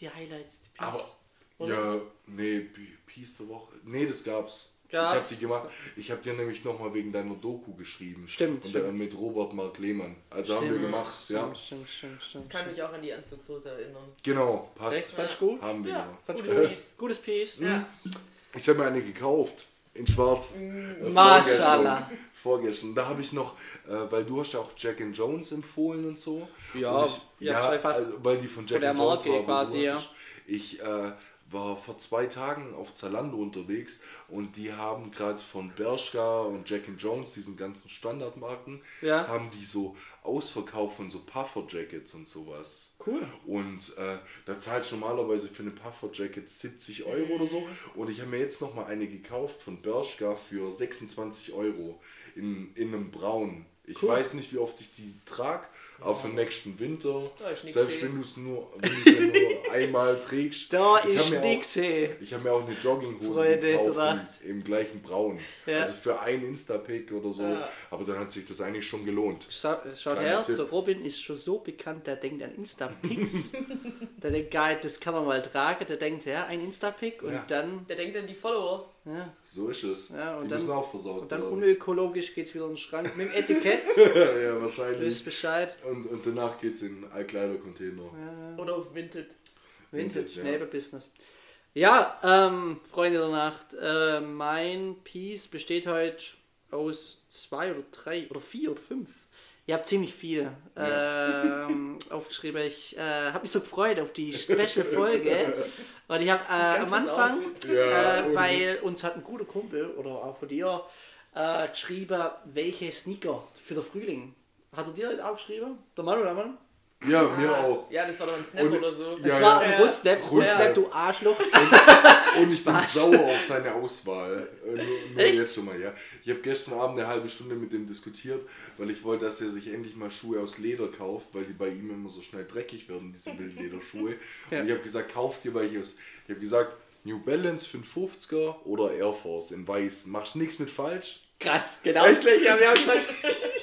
S1: Die Highlights, die Piece.
S3: Aber,
S1: Oder?
S3: ja, nee, Peace der Woche. Nee, das gab's. Ich
S1: Gab's?
S3: habe die gemacht. Ich habe dir nämlich nochmal wegen deiner Doku geschrieben.
S1: Stimmt,
S3: Und
S1: stimmt.
S3: Äh, mit Robert Mark Lehmann. Also haben wir
S1: Stimmt,
S3: gemacht,
S1: stimmt,
S3: ja.
S1: Stimmt, stimmt, stimmt.
S2: Kann mich auch an die Anzugshose erinnern.
S3: Genau, passt.
S1: Echt? Fandst du gut?
S3: Haben wir
S2: Ja. Gutes
S1: gut?
S2: Piece.
S1: Gutes Piece.
S2: Ja.
S3: Ich habe mir eine gekauft. In schwarz. Äh,
S1: Maschallah.
S3: Vorgestern. Da habe ich noch, äh, weil du hast ja auch Jack and Jones empfohlen und so.
S1: Ja,
S3: und ich,
S1: ja,
S3: ja, also, weil die von Jack
S1: der
S3: and Jones
S1: Marke
S3: war,
S1: quasi, ja.
S3: Ich äh, war vor zwei Tagen auf Zalando unterwegs und die haben gerade von Bershka und Jack and Jones, diesen ganzen Standardmarken,
S1: Ja.
S3: haben die so Ausverkauf von so Puffer-Jackets und sowas.
S1: Cool.
S3: Und äh, da zahlst du normalerweise für eine Puffer-Jacket 70 Euro oder so. Und ich habe mir jetzt noch mal eine gekauft von Bershka für 26 Euro in, in einem Braun. Ich
S1: Cool.
S3: weiß nicht, wie oft ich die trage, aber für den nächsten Winter,
S2: Da ist nix
S3: selbst
S2: eh.
S3: wenn du es nur, wenn nur einmal trägst.
S1: Da
S3: ich
S1: ist
S3: mir auch-
S1: nix, hey.
S3: Ich habe mir auch eine Jogginghose gekauft im, im gleichen Braun.
S1: Ja.
S3: Also für ein Insta-Pick oder so.
S2: Ja.
S3: Aber dann hat sich das eigentlich schon gelohnt.
S1: Schau, schaut
S3: Kleiner
S1: her,
S3: Tipp.
S1: der Robin ist schon so bekannt, der denkt an Insta-Pics. der denkt, geil, das kann man mal tragen. Der denkt, ja, ein Insta-Pic und
S3: Ja.
S1: dann,
S2: Der denkt an die Follower.
S1: ja,
S3: So ist es.
S1: Ja, und
S3: die
S1: dann-
S3: müssen auch versorgt
S1: und dann
S3: werden.
S1: unökologisch geht's wieder in den Schrank mit dem Etikett.
S3: ja,
S1: Du
S3: wahrscheinlich.
S1: wisst Bescheid.
S3: Und, und danach geht es in Altkleidercontainer.
S2: Oder auf Vinted.
S1: Vintage,
S3: Vintage, ja.
S1: Neighbor-Business. Ja, ähm, Freunde der Nacht, äh, mein Piece besteht heute aus zwei oder drei oder vier oder fünf. Ihr habt ziemlich viele ähm, aufgeschrieben. Ich äh, habe mich so gefreut auf die Special-Folge. Und ich habe äh, am Anfang.
S3: Ja,
S1: äh,
S3: und-
S1: weil uns hat ein guter Kumpel oder auch von dir äh, geschrieben, welche Sneaker für den Frühling. Hat er dir das auch geschrieben? Der Mann oder Mann?
S3: Ja, mir
S2: Ah,
S3: auch.
S2: Ja, das war doch ein Snap
S3: Und-
S2: oder so.
S3: Ja,
S1: Das war
S2: ja.
S1: ein Rundsnap,
S3: Rundsnap.
S1: Rundsnap, du Arschloch.
S3: Und ich bin sauer auf seine Auswahl. Äh, Nur, nur jetzt schon mal, ja. Ich habe gestern Abend eine halbe Stunde mit dem diskutiert, weil ich wollte, dass er sich endlich mal Schuhe aus Leder kauft, weil die bei ihm immer so schnell dreckig werden, diese Wildlederschuhe.
S1: Ja.
S3: Und ich habe gesagt, kauf dir welche aus. Ich habe gesagt, New Balance 550er oder Air Force in weiß. Machst nichts mit falsch.
S1: Krass, genau das gleiche haben wir auch gesagt.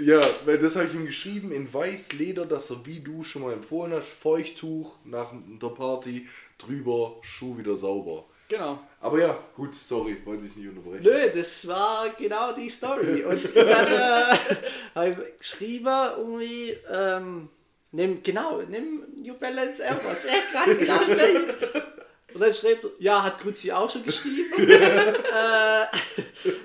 S3: Ja, weil das habe ich ihm geschrieben in weiß Leder, dass er wie du schon mal empfohlen hast, Feuchttuch nach der Party, drüber, Schuh wieder sauber.
S1: Genau.
S3: Aber ja, gut, sorry, wollte ich nicht unterbrechen.
S1: Nö, das war genau die Story. Und dann äh, habe ich geschrieben, irgendwie, ähm, nimm, genau, nimm New Balance Air Force. Ja, krass, genau das gleiche. Und dann schreibt er, ja, hat Grützi auch schon geschrieben. äh,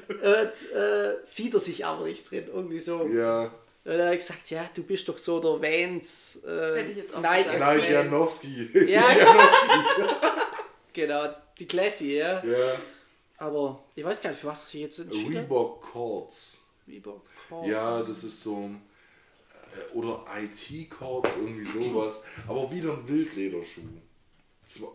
S1: und, äh, sieht er sich aber nicht drin, irgendwie so.
S3: Ja,
S1: Und dann habe ich gesagt, ja, du bist doch so der Vans. Äh,
S2: Hätte ich jetzt auch
S3: nein. Janowski.
S1: Ja, genau. genau, die Classy, ja.
S3: ja,
S1: Aber ich weiß gar nicht, für was sie jetzt entschieden hat.
S3: Reebok Chords.
S1: Reebok Chords.
S3: Ja, das ist so äh, oder IT Chords, irgendwie sowas. Aber wieder ein Wildlederschuh.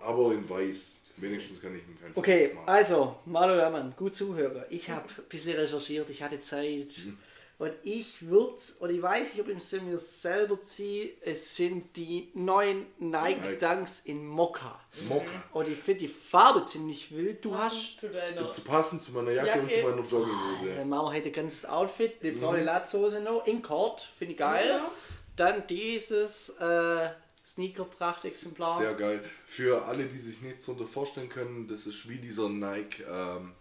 S3: Aber in weiß. Wenigstens kann ich ihn keinen
S1: Okay, also, Manuel Hermann, gut zuhören. Ich habe ein bisschen recherchiert, ich hatte Zeit.
S3: Mhm.
S1: Und ich würde, und ich weiß nicht, ob ich es mir selber ziehe, es sind die neuen Nike. Dunks in Mokka.
S3: Mokka.
S1: Und ich finde die Farbe ziemlich wild. Du hast,
S2: zu deiner.
S3: Zu passen zu meiner Jacke, und zu
S2: Jacke.
S3: meiner Jogginghose.
S1: dann machen wir heute ein ganzes Outfit, die braune Latzhose noch, in Kord, finde ich geil.
S2: Ja.
S1: Dann dieses äh, Sneaker-Prachtexemplar.
S3: Sehr geil. Für alle, die sich nichts darunter vorstellen können, das ist wie dieser Nike ähm,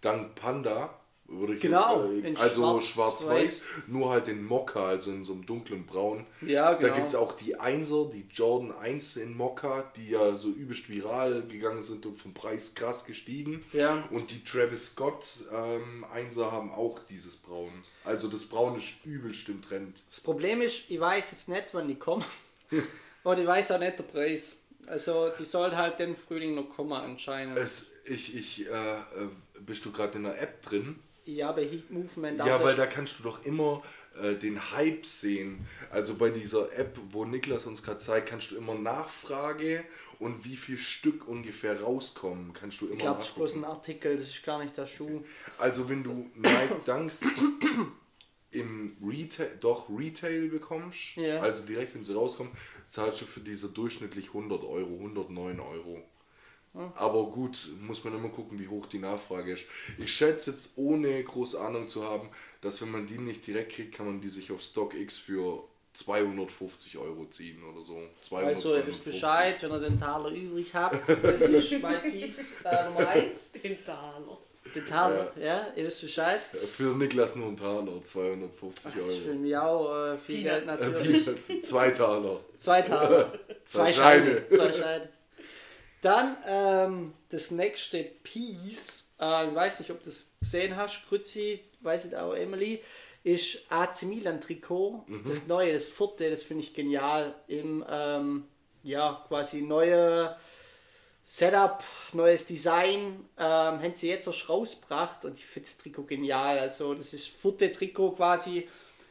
S3: Dunk Panda. Würde ich
S1: Genau,
S3: äh, also
S1: schwarz-weiß.
S3: schwarz-weiß, nur halt in Mokka, also in so einem dunklen Braun.
S1: Ja,
S3: Da
S1: genau.
S3: gibt es auch die Einser, die Jordan 1 in Mokka, die ja so übelst viral gegangen sind und vom Preis krass gestiegen.
S1: Ja.
S3: Und die Travis Scott ähm, Einser haben auch dieses Braun. Also das Braun ist übelst im Trend.
S1: Das Problem ist, ich weiß jetzt nicht, wann die kommen. Und ich weiß auch nicht den Preis. Also die soll halt den Frühling noch kommen anscheinend.
S3: Es, ich, ich, äh, äh, bist du gerade in der App drin?
S1: ja, bei Heat Movement.
S3: Ja, weil da kannst du doch immer äh, den Hype sehen. Also bei dieser App, wo Niklas uns gerade zeigt, kannst du immer Nachfrage und wie viel Stück ungefähr rauskommen, kannst du immer
S1: ich glaube, das ist bloß ein. Artikel, das ist gar nicht der Schuh.
S3: Also wenn du Nike Dunks im Retail, doch Retail bekommst,
S1: Ja.
S3: also direkt wenn sie rauskommen, zahlst du für diese durchschnittlich 100 Euro, 109 Euro. Aber gut, muss man immer gucken, wie hoch die Nachfrage ist. Ich schätze jetzt, ohne große Ahnung zu haben, dass wenn man die nicht direkt kriegt, kann man die sich auf StockX für 250 Euro ziehen oder so. 200,
S1: Also ihr wisst
S3: 250.
S1: Bescheid, wenn ihr den Taler übrig habt. Das ist mein Piece äh, Nummer 1.
S2: Den Taler.
S1: Den Taler, ja. ihr wisst Bescheid.
S3: Für Niklas nur ein Taler, 250
S1: Das ist für
S3: Euro.
S1: mich auch äh, viel Geld
S2: Peanuts.
S1: natürlich.
S3: Zwei Taler.
S1: Zwei Taler. Zwei
S3: Zwei
S1: Scheine.
S3: Scheine.
S1: Zwei Scheine. Dann ähm, das nächste Piece, äh, ich weiß nicht, ob du das gesehen hast, Grützi, weiß ich auch, Emily, ist AC Milan Trikot. Das neue, das vierte, das finde ich genial. Im, ähm, ja, quasi neue Setup, neues Design, ähm, haben sie jetzt erst rausgebracht und ich finde das Trikot genial. Also, das ist vierte Trikot quasi,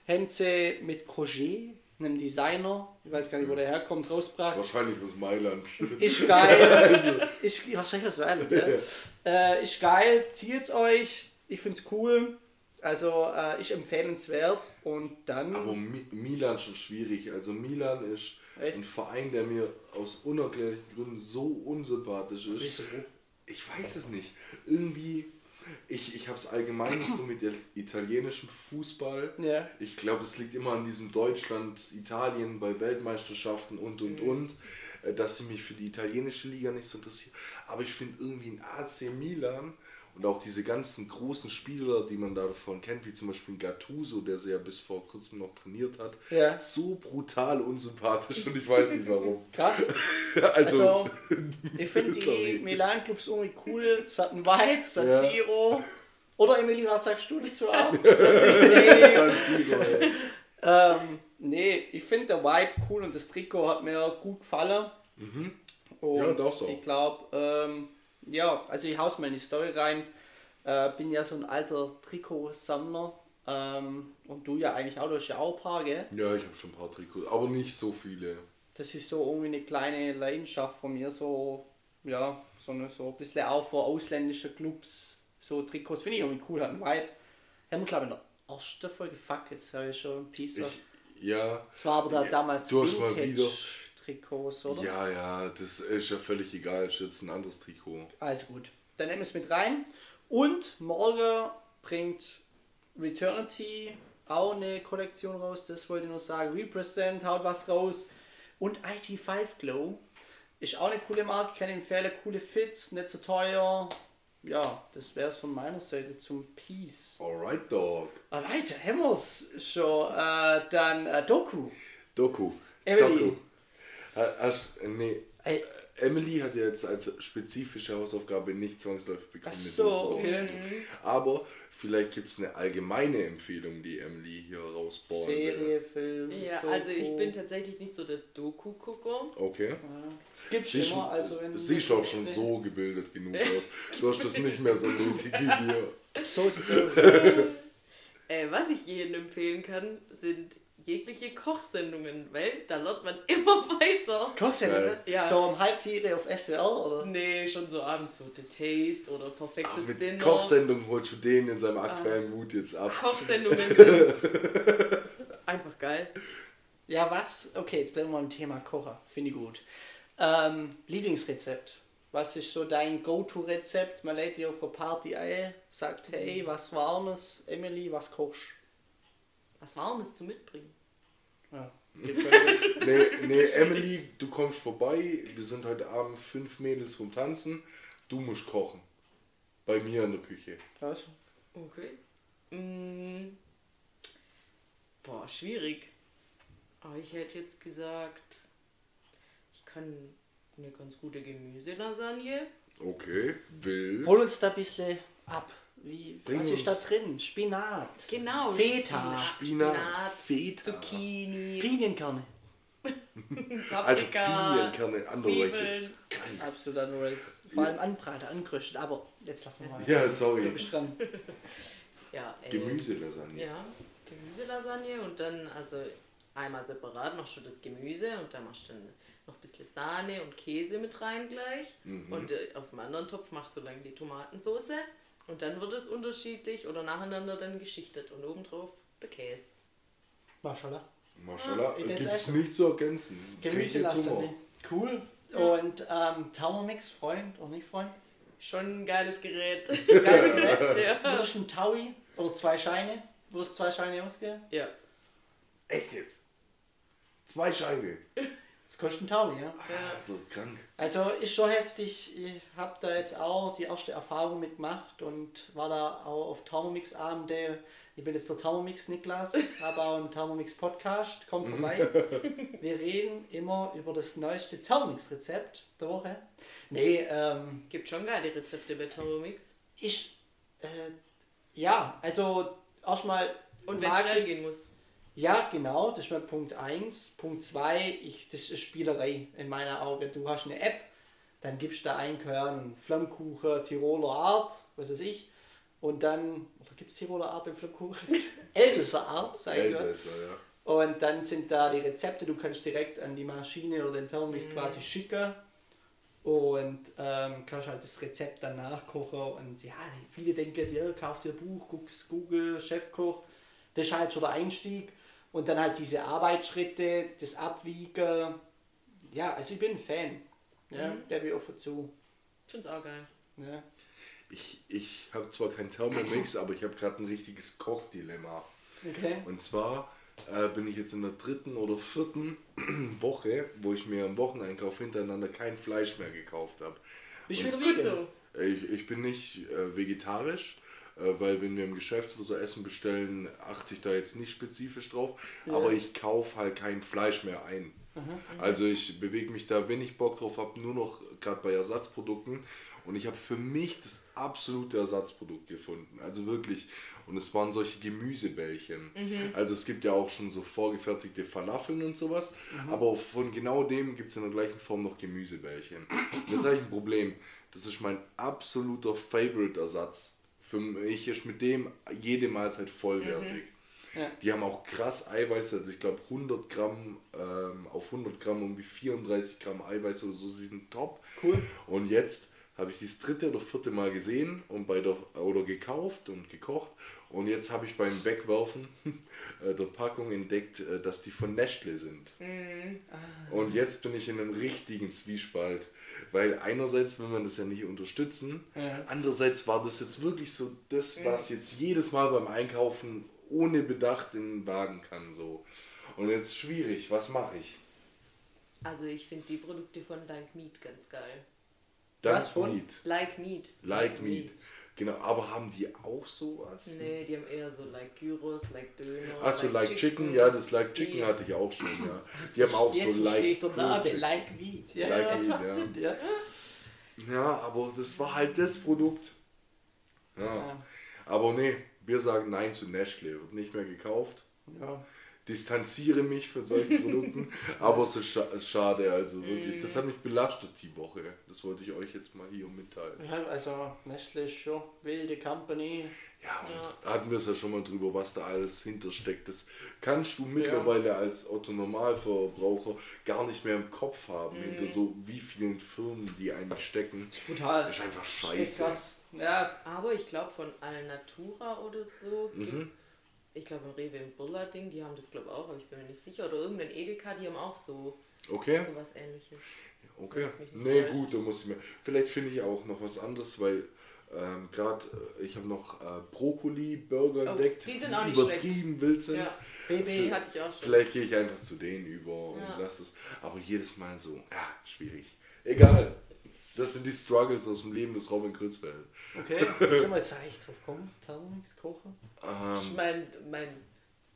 S1: haben sie mit Crochet, einem Designer, ich weiß gar nicht, wo der herkommt, rausgebracht.
S3: Wahrscheinlich aus Mailand.
S1: Ist geil. ist wahrscheinlich was Weiland, ja. äh, Ist geil. Zieht's euch. Ich find's cool. Also äh, ist empfehlenswert und dann.
S3: Aber Mi Milan schon schwierig. Also Milan ist
S1: Echt?
S3: ein Verein, der mir aus unerklärlichen Gründen so unsympathisch ist.
S1: Wieso?
S3: Ich weiß es nicht. Irgendwie, ich, ich habe es allgemein so mit italienischem Fußball.
S1: Ja.
S3: Ich glaube, es liegt immer an diesem Deutschland, Italien bei Weltmeisterschaften und und und, äh, dass ich mich für die italienische Liga nicht so interessiere. Aber ich finde irgendwie ein AC Milan und auch diese ganzen großen Spieler, die man davon kennt, wie zum Beispiel Gattuso, der sie ja bis vor kurzem noch trainiert hat,
S1: Ja.
S3: so brutal unsympathisch und ich weiß nicht warum.
S1: Krass.
S3: Also,
S1: Also, ich finde die. Milan-Clubs irgendwie cool. Es hat einen Vibe, San Siro. Oder Emily, was sagst du dazu auch?
S3: San Siro, ey.
S1: ähm, nee, ich finde der Vibe cool und das Trikot hat mir gut gefallen. Und
S3: Ja, darf's auch.
S1: ich glaube, ähm, ja, also ich haus mal in die Story rein. Äh, bin ja so ein alter Trikotsammler. Ähm, und du ja eigentlich auch, du hast ja auch ein paar, gell?
S3: Ja, ich habe schon ein paar Trikots, aber nicht so viele.
S1: Das ist so irgendwie eine kleine Leidenschaft von mir, so, ja, so, eine, so ein bisschen auch vor ausländischen Clubs, so Trikots. Finde ich irgendwie cool, hat einen Vibe. Haben wir, glaube ich, in der ersten Folge, fuck, jetzt habe ich schon ein Piece.
S3: Ich, ja,
S1: Es war aber da damals
S3: du hast mal wieder-
S1: Trikots, oder?
S3: ja, ja, das ist ja völlig egal, ist jetzt ein anderes Trikot.
S1: Also gut, dann nehmen wir es mit rein. Und morgen bringt Returnity auch eine Kollektion raus, das wollte ich nur sagen. Represent haut was raus. Und IT5 Glow ist auch eine coole Marke, kann empfehlen. Coole Fits, nicht so teuer. Ja, das wäre es von meiner Seite zum Peace.
S3: Alright, Dog.
S1: Wir es schon. Äh, dann äh, Doku.
S3: Doku.
S1: Emily.
S3: Doku. Ha- Hast, äh, nee,
S1: Ey,
S3: Emily hat ja jetzt als spezifische Hausaufgabe nicht zwangsläufig bekommen.
S1: Ach so, okay.
S3: Aber vielleicht gibt es eine allgemeine Empfehlung, die Emily hier rausbauen
S1: Serie,
S3: will.
S1: Film.
S2: Ja,
S1: Doku.
S2: also ich bin tatsächlich nicht so der Doku-Gucker.
S3: Okay.
S1: Es gibt
S3: Sie,
S1: immer, also wenn
S3: siehst auch schon so gebildet genug aus. Du hast das nicht mehr so nötig wie wir.
S1: So sieht's aus.
S2: Äh, was ich jedem empfehlen kann, sind jegliche Kochsendungen, weil da lernt man immer weiter.
S1: Kochsendung,
S3: Geil.
S2: Ja.
S1: So um halb vier auf SWR, oder?
S2: Nee, schon so abends so The Taste oder
S3: Ach,
S2: Perfektes
S3: mit
S2: Dinner.
S3: Kochsendung holst du den in seinem aktuellen Mut jetzt ab.
S2: Kochsendungen sind einfach geil.
S1: Ja, was? Okay, jetzt bleiben wir beim Thema Kocher. Finde ich gut. Ähm, Lieblingsrezept. Was ist so dein Go-To-Rezept? Man lädt dich auf eine Party ein, sagt, hey, was Warmes, Emily, was kochst
S2: Was Warmes zu mitbringen.
S1: Ja.
S3: Nee, nee, Emily, du kommst vorbei. Wir sind heute Abend fünf Mädels vom Tanzen. Du musst kochen. Bei mir in der Küche.
S1: Was?
S2: Okay. Mm. Boah, schwierig. Aber ich hätte jetzt gesagt, ich kann eine ganz gute Gemüselasagne.
S3: Okay, wild.
S1: Hol uns da ein bisschen ab. Wie,
S3: Bring
S1: was ist da
S3: uns-
S1: drin? Spinat,
S2: Genau.
S1: Feta,
S3: Spinat, Feta.
S2: Zucchini,
S1: Pinienкerne.
S3: Also
S2: Paprika,
S3: Pinienkerne, underrated.
S2: Zwiebeln.
S1: Absolut underrated. Vor allem anbraten, angeröstet. Aber jetzt lassen wir mal.
S3: Ja,
S1: Du
S3: sorry.
S1: bist dran.
S2: Ja, äh,
S3: Gemüselasagne.
S2: Ja, Gemüselasagne und dann also einmal separat machst du das Gemüse und dann machst du dann noch ein bisschen Sahne und Käse mit rein gleich. Und äh, auf dem anderen Topf machst du dann die Tomatensauce und dann wird es unterschiedlich oder nacheinander dann geschichtet und obendrauf der Käse.
S1: Maschallah.
S3: Maschallah,
S1: jetzt
S3: gibt's
S1: essen.
S3: nicht zu ergänzen. Hunger.
S1: Gemüselasagne. Cool. Und ähm, Thermomix, Freund oder nicht Freund?
S2: Schon ein geiles Gerät.
S1: Geiles Gerät.
S2: ja.
S1: Würdest du ein Taui oder zwei Scheine? Würdest du zwei Scheine ausgeben?
S2: ja.
S3: Echt jetzt? Zwei Scheine.
S1: Das kostet ein Taui, ja.
S3: Also krank.
S1: Also ist schon heftig. Ich habe da jetzt auch die erste Erfahrung mitgemacht und war da auch auf Thermomix-Abende. Ich bin jetzt der Thermomix-Niklas, habe auch einen Thermomix-Podcast. Kommt vorbei. Wir reden immer über das neueste Thermomix-Rezept der Woche. Nee, ähm,
S2: Gibt schon geile Rezepte bei Thermomix.
S1: ich. Äh, ja, also erstmal.
S2: Und wenn es schnell gehen muss.
S1: Ja, genau, das ist mein Punkt 1. Punkt 2, ich, das ist Spielerei in meiner Augen. Du hast eine App, dann gibst du da ein, keine Ahnung, Flammkuchen Tiroler Art, was weiß ich. Und dann, oder gibt es Tiroler Art beim Flammkuchen? Elsässer Art, sag ich mal.
S3: Elsässer, ja.
S1: Und dann sind da die Rezepte, du kannst direkt an die Maschine oder den Thermomix quasi schicken. Und ähm, kannst halt das Rezept dann nachkochen. Und ja, viele denken, ja, kauf dir ein Buch, guckst Google, Chefkoch. Das ist halt schon der Einstieg. Und dann halt diese Arbeitsschritte, das Abwiegen. Ja, also ich bin ein Fan. Ja,
S2: Mhm.
S1: der bin offen zu.
S2: Ich find's auch geil.
S1: Ja.
S3: Ich, ich habe zwar kein Thermomix, aber ich habe gerade ein richtiges Kochdilemma.
S1: Okay.
S3: Und zwar äh, bin ich jetzt in der dritten oder vierten Woche, wo ich mir im Wocheneinkauf hintereinander kein Fleisch mehr gekauft habe. Und
S1: wieder
S2: Gut so.
S3: Ich, ich bin nicht äh, vegetarisch, weil wenn wir im Geschäft so Essen bestellen, achte ich da jetzt nicht spezifisch drauf. Aber ich kaufe halt kein Fleisch mehr ein. Also ich bewege mich da, wenn ich Bock drauf habe, nur noch gerade bei Ersatzprodukten. Und ich habe für mich das absolute Ersatzprodukt gefunden. Also wirklich. Und es waren solche Gemüsebällchen. Also es gibt ja auch schon so vorgefertigte Falafeln und sowas. Aber von genau dem gibt es in der gleichen Form noch Gemüsebällchen. Und jetzt habe ich ein Problem. Das ist mein absoluter Favorite-Ersatz. Für mich ist mit dem jede Mahlzeit vollwertig.
S1: Ja.
S3: Die haben auch krass Eiweiß, also ich glaube 100 Gramm ähm, auf 100 Gramm irgendwie 34 Gramm Eiweiß oder so, sie sind top.
S1: Cool.
S3: Und jetzt habe ich das dritte oder vierte Mal gesehen und bei der, oder gekauft und gekocht und jetzt habe ich beim Wegwerfen äh, der Packung entdeckt, äh, dass die von Nestle sind. Und jetzt bin ich in einem richtigen Zwiespalt, weil einerseits will man das ja nicht unterstützen,
S1: Ja.
S3: andererseits war das jetzt wirklich so das, was jetzt jedes Mal beim Einkaufen ohne Bedacht in den Wagen kann. So. Und jetzt schwierig, was mache ich?
S2: Also ich finde die Produkte von Like Meat ganz geil.
S1: Was von?
S3: Meat.
S2: Like Meat.
S3: Like Meat. Genau, aber haben die auch sowas?
S2: Nee, die haben eher so Like Gyros, Like Döner.
S3: Achso, like, Chicken. ja, das Like Chicken
S2: Die-
S3: hatte ich auch schon, ja. Die haben auch
S1: Jetzt
S3: so Like.
S1: ich den
S3: Chicken.
S1: Like Meat. Ja,
S3: Like
S1: ja, das
S3: Meat,
S1: macht
S3: ja.
S1: Sinn, ja.
S3: Ja, aber das war halt das Produkt. Ja.
S1: Ja.
S3: Aber nee, wir sagen Nein zu Nestle. Wird nicht mehr gekauft.
S1: ja.
S3: Distanziere mich von solchen Produkten. aber es ist scha schade, also wirklich. Das hat mich belastet die Woche. Das wollte ich euch jetzt mal hier mitteilen.
S1: Ja, also Nestle ist schon wilde Company.
S3: Ja, und hatten wir es ja schon mal drüber, was da alles hintersteckt. Das kannst du mittlerweile als Otto Normalverbraucher gar nicht mehr im Kopf haben, hinter so wie vielen Firmen die eigentlich stecken.
S1: Das ist brutal.
S3: Das ist einfach scheiße.
S1: krass. Ja,
S2: Aber ich glaube von Alnatura oder so
S3: Mhm.
S2: gibt's, ich glaube im Rewe im Burla-Ding, die haben das glaube auch, aber ich bin mir nicht sicher. Oder irgendein Edeka, die haben auch so
S3: Okay,
S2: sowas ähnliches.
S3: okay. Nee,
S2: täuschen.
S3: gut, da muss ich mir. Vielleicht finde ich auch noch was anderes, weil ähm, gerade äh, ich habe noch äh, Brokkoli-Burger
S2: Oh,
S3: entdeckt,
S2: die sind auch nicht
S3: übertrieben wild sind.
S2: Ja,
S1: Baby.
S2: hatte ich auch schon.
S3: Vielleicht gehe ich einfach zu denen über und
S2: Ja.
S3: lasse das. Aber jedes Mal so, ja, schwierig. Egal. Das sind die Struggles aus dem Leben des Robin Kurzfeld.
S1: Okay, sind wir jetzt eigentlich drauf gekommen? Thermomix kochen?
S2: Das ist mein, mein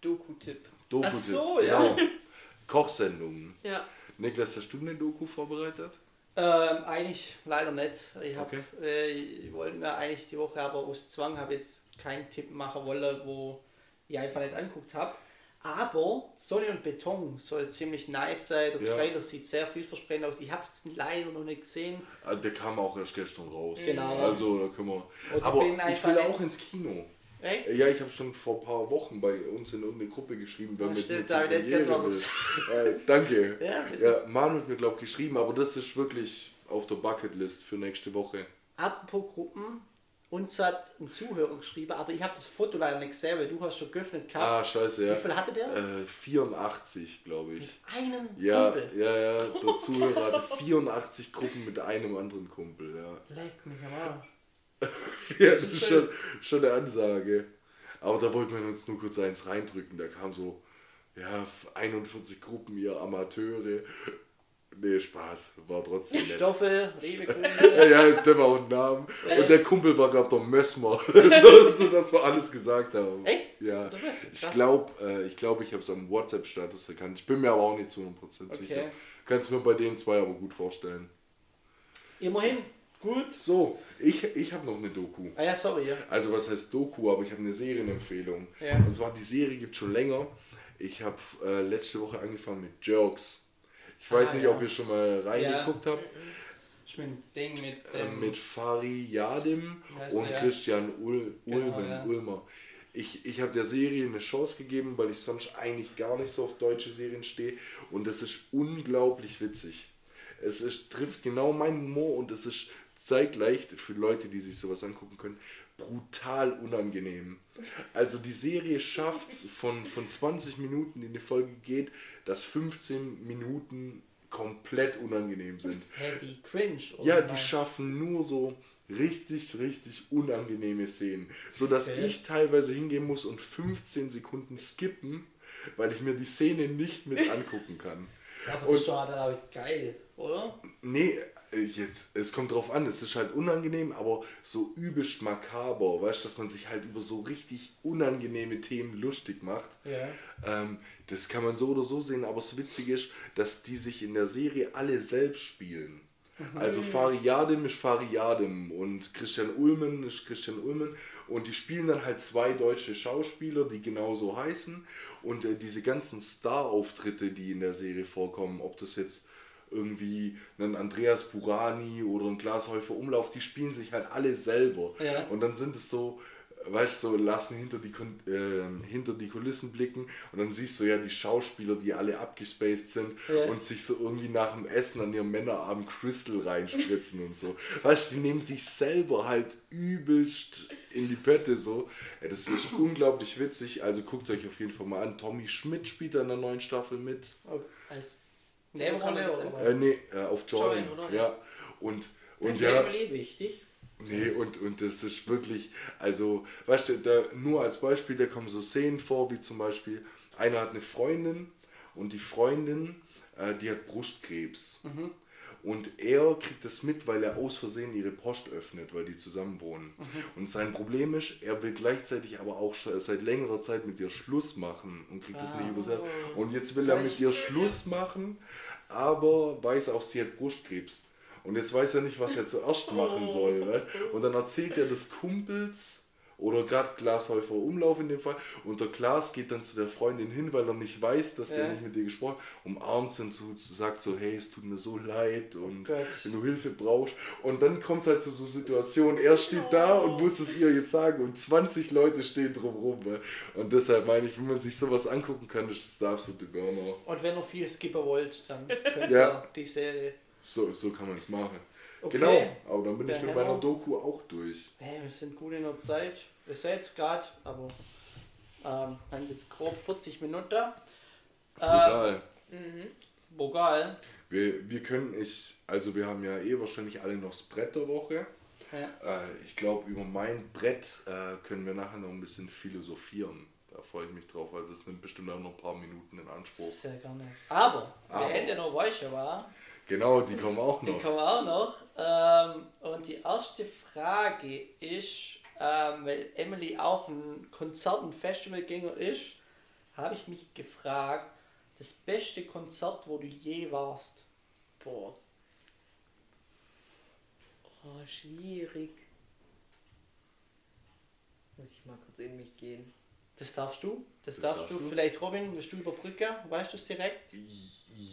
S2: Doku-Tipp.
S3: Doku
S1: Ach so, ja.
S3: Kochsendungen.
S2: Ja.
S3: Niklas, hast du eine Doku vorbereitet?
S1: Ähm, eigentlich leider nicht. Ich, hab,
S3: Okay.
S1: äh, ich wollte mir eigentlich die Woche, aber aus Zwang habe jetzt keinen Tipp machen wollen, wo ich einfach nicht angeguckt habe. Aber Sonne und Beton soll ziemlich nice sein. Der
S3: Ja.
S1: Trailer sieht sehr vielversprechend aus. Ich habe es leider noch nicht gesehen.
S3: Ah, Der kam auch erst gestern raus.
S1: Genau.
S3: Also, da können wir.
S1: Und
S3: Aber ich will auch ins Kino.
S1: Echt?
S3: Ja, ich habe schon vor ein paar Wochen bei uns in irgendeine Gruppe geschrieben, wer
S1: Ah,
S3: mit mir zur Premiere will. äh, danke.
S1: Ja, bitte.
S3: Ja, Manu hat mir, glaube ich, geschrieben, aber das ist wirklich auf der Bucketlist für nächste Woche.
S1: Apropos Gruppen, uns hat ein Zuhörer geschrieben, aber ich habe das Foto leider nicht gesehen, weil du hast schon geöffnet gehabt.
S3: Ah, scheiße, ja.
S1: Wie viel hatte der?
S3: Äh, 84, glaube ich.
S1: Einen
S3: Ja,
S1: Kumpel.
S3: ja, ja, der Zuhörer hat 84 Gruppen mit einem anderen Kumpel, ja.
S1: Leck mich am Arsch.
S3: Ja, das ist schon, schon eine Ansage. Aber da wollten wir uns nur kurz eins reindrücken. Da kam so, ja, 41 Gruppen, ihr Amateure. Nee, Spaß, war trotzdem nett.
S1: Stoffel, liebe
S3: Ja,
S1: Grüße.
S3: ja, jetzt nehmen wir auch einen Namen. Und der Kumpel war, glaube ich, der Mössmer. so, so, dass wir alles gesagt haben.
S1: Echt?
S3: Ja. Ich glaube, äh, ich, glaub, ich habe es am WhatsApp-Status erkannt. Ich bin mir aber auch nicht zu 100% sicher.
S1: Okay.
S3: Kannst mir bei den zwei aber gut vorstellen.
S1: Immerhin, gut.
S3: So, ich, ich habe noch eine Doku.
S1: Ah ja, sorry, ja.
S3: Also was heißt Doku, aber ich habe eine Serienempfehlung.
S1: Ja.
S3: Und zwar die Serie gibt schon länger. Ich habe äh, letzte Woche angefangen mit Jerks. Ich weiß
S1: Ah,
S3: nicht,
S1: ja.
S3: ob ihr schon mal reingeguckt habt.
S1: Ich bin ein Ding mit
S3: Äh,
S1: dem.
S3: mit Fari Yadim und
S1: er, ja.
S3: Christian Ul
S1: Genau,
S3: Ulmen,
S1: ja.
S3: Ulmer. Ich, ich habe der Serie eine Chance gegeben, weil ich sonst eigentlich gar nicht so auf deutsche Serien stehe. Und das ist unglaublich witzig. Es ist, trifft genau meinen Humor und es ist zeitgleich für Leute, die sich sowas angucken können, brutal unangenehm. Also die Serie schafft es von, von 20 Minuten, die eine Folge geht, dass 15 Minuten komplett unangenehm sind.
S1: Heavy Cringe. oder
S3: Ja, die schaffen nur so richtig, richtig unangenehme Szenen. So dass
S1: Okay.
S3: ich teilweise hingehen muss und 15 Sekunden skippen, weil ich mir die Szene nicht mit angucken kann.
S1: Ja, aber
S3: Und-
S1: das ist doch auch geil, oder?
S3: Nee, jetzt, es kommt drauf an, es ist halt unangenehm, aber so übelst makaber, weißt du, dass man sich halt über so richtig unangenehme Themen lustig macht.
S1: Ja.
S3: Ähm, das kann man so oder so sehen, aber das Witzige ist, dass die sich in der Serie alle selbst spielen. Also Fariadim ist Fariadim und Christian Ulmen ist Christian Ulmen und die spielen dann halt zwei deutsche Schauspieler, die genauso heißen und äh, diese ganzen Star-Auftritte, die in der Serie vorkommen, ob das jetzt irgendwie ein Andreas Burani oder ein Glashäufer Umlauf, die spielen sich halt alle selber.
S1: Ja.
S3: Und dann sind es so, weißt du, so lassen hinter die, ähm, hinter die Kulissen blicken und dann siehst du ja die Schauspieler, die alle abgespaced sind
S1: Ja.
S3: und sich so irgendwie nach dem Essen an ihrem Männerabend Crystal reinspritzen und so. Weißt du, die nehmen sich selber halt übelst in die Pette so. Das ist unglaublich witzig, also guckt euch auf jeden Fall mal an. Tommy Schmidt spielt da in der neuen Staffel mit.
S1: Okay. Als Nebenrolle oder?
S3: Äh, nee, äh, auf Join.
S2: Join, oder?
S3: Ja. Und, und
S1: Und
S3: ja.
S1: Family, wichtig.
S3: Nee, und, und das ist wirklich, also, weißt du, da, nur als Beispiel, da kommen so Szenen vor, wie zum Beispiel, einer hat eine Freundin und die Freundin, äh, die hat Brustkrebs. Und er kriegt das mit, weil er aus Versehen ihre Post öffnet, weil die zusammen wohnen. Und sein Problem ist, er will gleichzeitig aber auch schon seit längerer Zeit mit ihr Schluss machen und kriegt das nicht übersetzt. Und jetzt will er mit ihr Schluss machen, aber weiß auch, sie hat Brustkrebs. Und jetzt weiß er nicht, was er zuerst machen soll. Ne? Und dann erzählt er des Kumpels oder gerade Glashäufer Umlauf in dem Fall. Und der Glas geht dann zu der Freundin hin, weil er nicht weiß, dass der
S1: Ja.
S3: nicht mit dir gesprochen hat. Umarmt sie und zu, sagt so, hey, es tut mir so leid und
S1: Gott.
S3: wenn du Hilfe brauchst. Und dann kommt es halt zu so Situationen, er steht da und muss es ihr jetzt sagen und 20 Leute stehen drumherum. Und deshalb meine ich, wenn man sich sowas angucken kann, ist das der absolute Burner.
S1: Und wenn ihr viel skippen wollt, dann könnt
S3: Ja.
S1: ihr die Serie.
S3: So, so kann man es machen.
S1: Okay.
S3: Genau, aber dann bin
S1: Der
S3: ich mit
S1: Hammer.
S3: meiner Doku auch durch.
S1: Hey, wir sind gut in der Zeit. Wir sind jetzt gerade, aber ähm, haben jetzt grob 40 Minuten. Ähm,
S3: Egal.
S1: Bogal.
S3: Wir, wir können, ich, also wir haben ja eh wahrscheinlich alle noch das Brett der Woche.
S1: Ja.
S3: Äh, ich glaube, über mein Brett äh, können wir nachher noch ein bisschen philosophieren. Da freue ich mich drauf. Also es nimmt bestimmt auch noch ein paar Minuten in Anspruch.
S1: Sehr gerne. Aber,
S3: Aber.
S1: wir hätten noch Weiche, war.
S3: Genau, die kommen auch
S1: Die
S3: noch.
S1: kommen auch noch. Ähm, und die erste Frage ist, ähm, weil Emily auch ein Konzert- und Festivalgänger ist, habe ich mich gefragt, das beste Konzert, wo du je warst.
S2: Boah. Oh, schwierig. Muss ich mal kurz in mich gehen.
S1: Das darfst du. Das,
S3: Das
S1: darfst,
S3: darfst
S1: du.
S3: du.
S1: Vielleicht Robin, willst du überbrücken? Weißt du es direkt?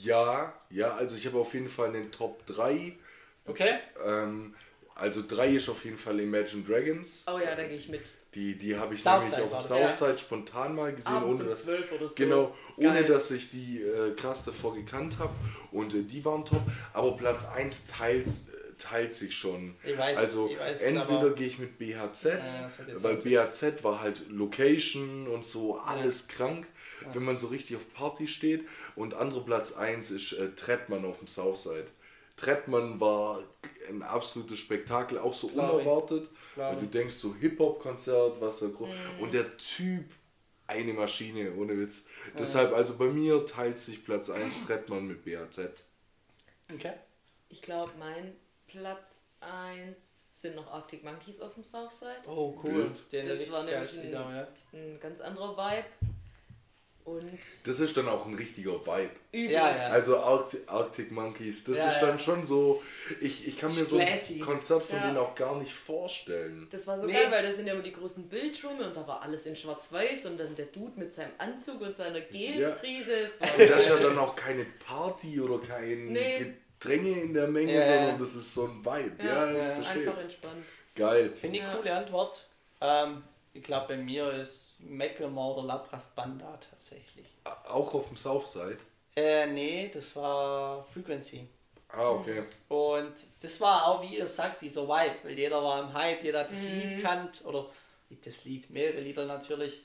S3: Ja, ja, also ich habe auf jeden Fall einen Top 3.
S1: Okay.
S3: Ähm, also 3 ist auf jeden Fall Imagine Dragons.
S2: Oh ja, da gehe ich mit.
S3: Die, die habe ich
S1: Southside
S3: nämlich auf dem
S1: das, ja.
S3: Southside spontan mal gesehen,
S2: Abends
S3: ohne dass,
S2: 12 oder so.
S3: genau, ohne
S2: Geil.
S3: dass ich die äh, krass davor gekannt habe. Und äh, die waren top. Aber Platz 1 teilt, äh, teilt sich schon.
S1: Ich weiß,
S3: also
S1: ich weiß,
S3: entweder gehe ich mit BHZ,
S1: jetzt
S3: weil BHZ war halt Location und so alles krank, wenn man so richtig auf Party steht. Und andere Platz 1 ist äh, Trettmann auf dem Southside. Trettmann war ein absolutes Spektakel, auch so
S1: ich.
S3: unerwartet. Weil du denkst so Hip-Hop-Konzert, was so groß.
S1: Mhm.
S3: Und der Typ, eine Maschine, ohne Witz. Deshalb, also bei mir teilt sich Platz 1 Trettmann mit BHZ.
S1: Okay.
S2: Ich glaube, mein Platz 1 sind noch Arctic Monkeys auf dem Southside.
S1: Oh, cool.
S2: Das war nämlich ein-. Ein ganz anderer Vibe. Und
S3: Das ist dann auch ein richtiger Vibe.
S2: übel.
S1: Ja, ja.
S3: Also Arctic, Arctic Monkeys, das
S1: Ja,
S3: ist
S1: ja.
S3: dann schon so, ich, ich kann mir so
S1: Classy.
S3: ein Konzert von
S2: Ja.
S3: denen auch gar nicht vorstellen.
S2: Das war so
S1: Nee.
S2: geil, weil da sind ja immer die großen Bildschirme und da war alles in schwarz-weiß und dann der Dude mit seinem Anzug und seiner Gelfriese.
S3: Und da ist ja dann auch keine Party oder kein
S2: Nee.
S3: Gedränge in der Menge, sondern das ist so ein Vibe. Ja,
S2: Ja,
S3: ich
S1: ja.
S3: verstehe.
S2: einfach entspannt.
S3: Geil.
S1: Finde ich
S2: Ja.
S1: coole Antwort. Ähm, ich glaube, bei mir ist Macklemore oder Labras Banda tatsächlich.
S3: Auch auf dem Southside.
S1: Äh, nee, das war Frequency.
S3: Ah, okay.
S1: Und das war auch, wie ihr sagt, dieser Vibe, weil jeder war im Hype, jeder hat das Lied kannt, oder das Lied, mehrere Lieder natürlich,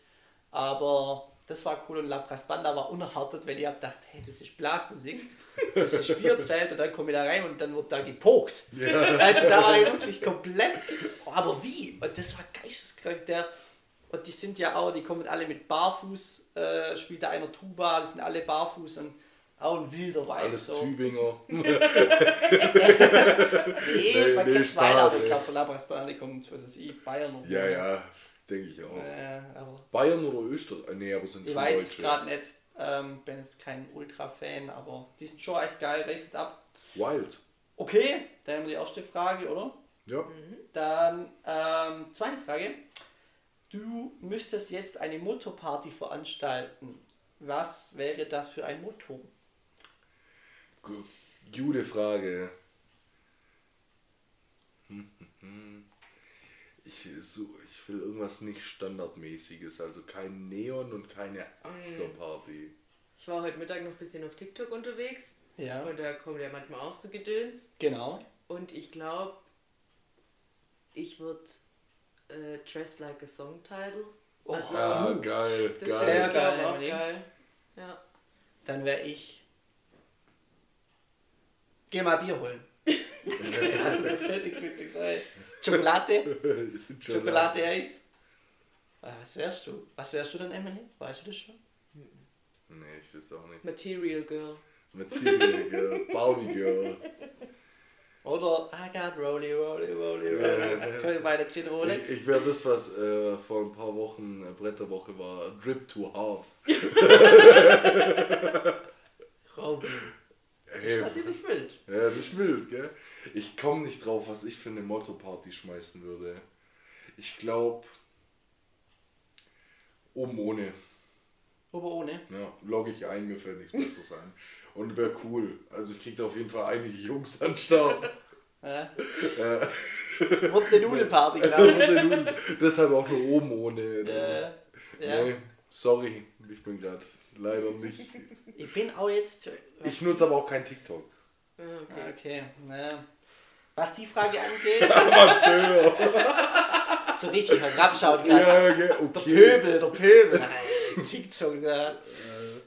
S1: aber das war cool und La Banda war unerwartet, weil ich hab gedacht, hey, das ist Blasmusik, das ist Spielzeit und dann komme ich da rein und dann wird da gepokt. Also da war ich wirklich komplett, aber wie? Und das war geisteskrank, der, und die sind ja auch, die kommen alle mit Barfuß, äh, spielt da einer Tuba, das sind alle Barfuß und auch ein wilder Vibe.
S3: Alles
S1: so.
S3: Tübinger.
S1: Nee,
S3: Nee,
S1: man
S3: nee,
S1: kennt
S3: Spaß,
S1: weiter,
S3: ey.
S1: ich glaube, Labras Banane kommt, was weiß ich, Bayern oder
S3: Ja, ja, denke ich auch.
S1: Äh,
S3: Bayern oder Österreich? Nee, aber sind
S1: ich
S3: schon
S1: weiß es gerade nicht. Ähm, bin jetzt kein Ultra-Fan, aber die sind schon echt geil, racet ab.
S3: Wild.
S1: Okay, dann haben wir die erste Frage, oder?
S3: Ja.
S1: Dann ähm, zweite Frage. Du müsstest jetzt eine Motto-Party veranstalten. Was wäre das für ein Motto?
S3: Gu- Gute Frage. Hm, hm, hm. Ich, so, ich will irgendwas nicht Standardmäßiges, also kein Neon und keine 80er-Party.
S2: Ich war heute Mittag noch ein bisschen auf TikTok unterwegs.
S1: Ja,
S2: Und da kommt ja manchmal auch so Gedöns.
S1: genau.
S2: Und ich glaube, ich würde äh, Dress Like a Song Title.
S1: Oh,
S3: Ah,
S1: gut.
S3: geil,
S2: Das
S3: geil.
S1: Sehr geil,
S2: auch geil. Ja.
S1: Dann wäre ich. Geh mal Bier holen. Mir fällt nichts Witziges ein. Schokolade. Schokolade Eis. Ah, Was wärst du? Was wärst du denn, Emily? Weißt du das schon?
S3: Nee, ich wüsste auch nicht.
S2: Material Girl.
S3: Material Girl, Barbie Girl.
S1: Oder I got Rolly, Rolly, Rolly, Rolly. Können beide 10
S3: Ich,
S1: Rolex?
S3: ich wäre das, was äh, vor ein paar Wochen äh, Bretterwoche war. Drip too hard.
S1: Robin.
S3: Ey,
S1: Das ist nicht wild.
S3: Ja, das ist wild, gell? Ich komme nicht drauf, was ich für eine Motto-Party schmeißen würde. Ich glaube, oben ohne.
S1: Aber ohne.
S3: Ja, logge ich ein, mir fällt nichts Besseres ein. Und wäre cool. Also ich krieg da auf jeden Fall einige Jungs an Start.
S1: Ja.
S3: Äh,
S1: Wird eine Nudelparty, glaube ich.
S3: Deshalb auch nur oben ohne.
S1: Äh, ja.
S3: Nee, sorry, ich bin gerade leider nicht.
S1: Ich bin auch jetzt.
S3: Ich nutze aber auch kein TikTok.
S2: Ja, okay.
S1: Ah, Okay, na. Was die Frage angeht,
S3: Amateur.
S1: so richtig herabschaut gerade.
S3: Ja,
S1: Der
S3: okay.
S1: Pöbel, der Pöbel. TikTok, da.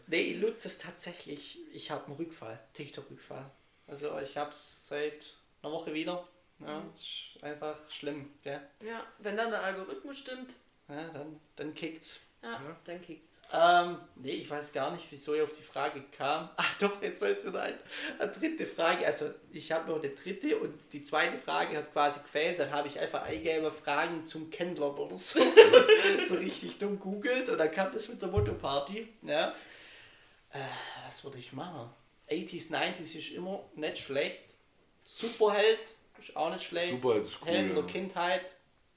S1: Nee, ich nutze es tatsächlich. Ich habe einen Rückfall, TikTok-Rückfall. Also ich habe es seit einer Woche wieder. Ja, ist einfach schlimm, gell?
S2: Ja, wenn dann der Algorithmus stimmt,
S1: Ja, dann, dann kickt's.
S2: Ja, dann kickt's.
S1: Ähm, nee, ich weiß gar nicht, wieso ich auf die Frage kam. Ach doch, jetzt fällt es wieder ein. Eine dritte Frage. Also ich habe noch eine dritte und die zweite Frage hat quasi gefehlt. Dann habe ich einfach eingegeben Fragen zum Kennenlernen oder so. so. So richtig dumm googelt und dann kam das mit der Motto-Party. Ja. Äh, was würde ich machen? 80s, 90s ist immer nicht schlecht. Superheld ist auch nicht schlecht.
S3: Superheld ist cool,
S1: Helden der
S3: ja.
S1: Kindheit.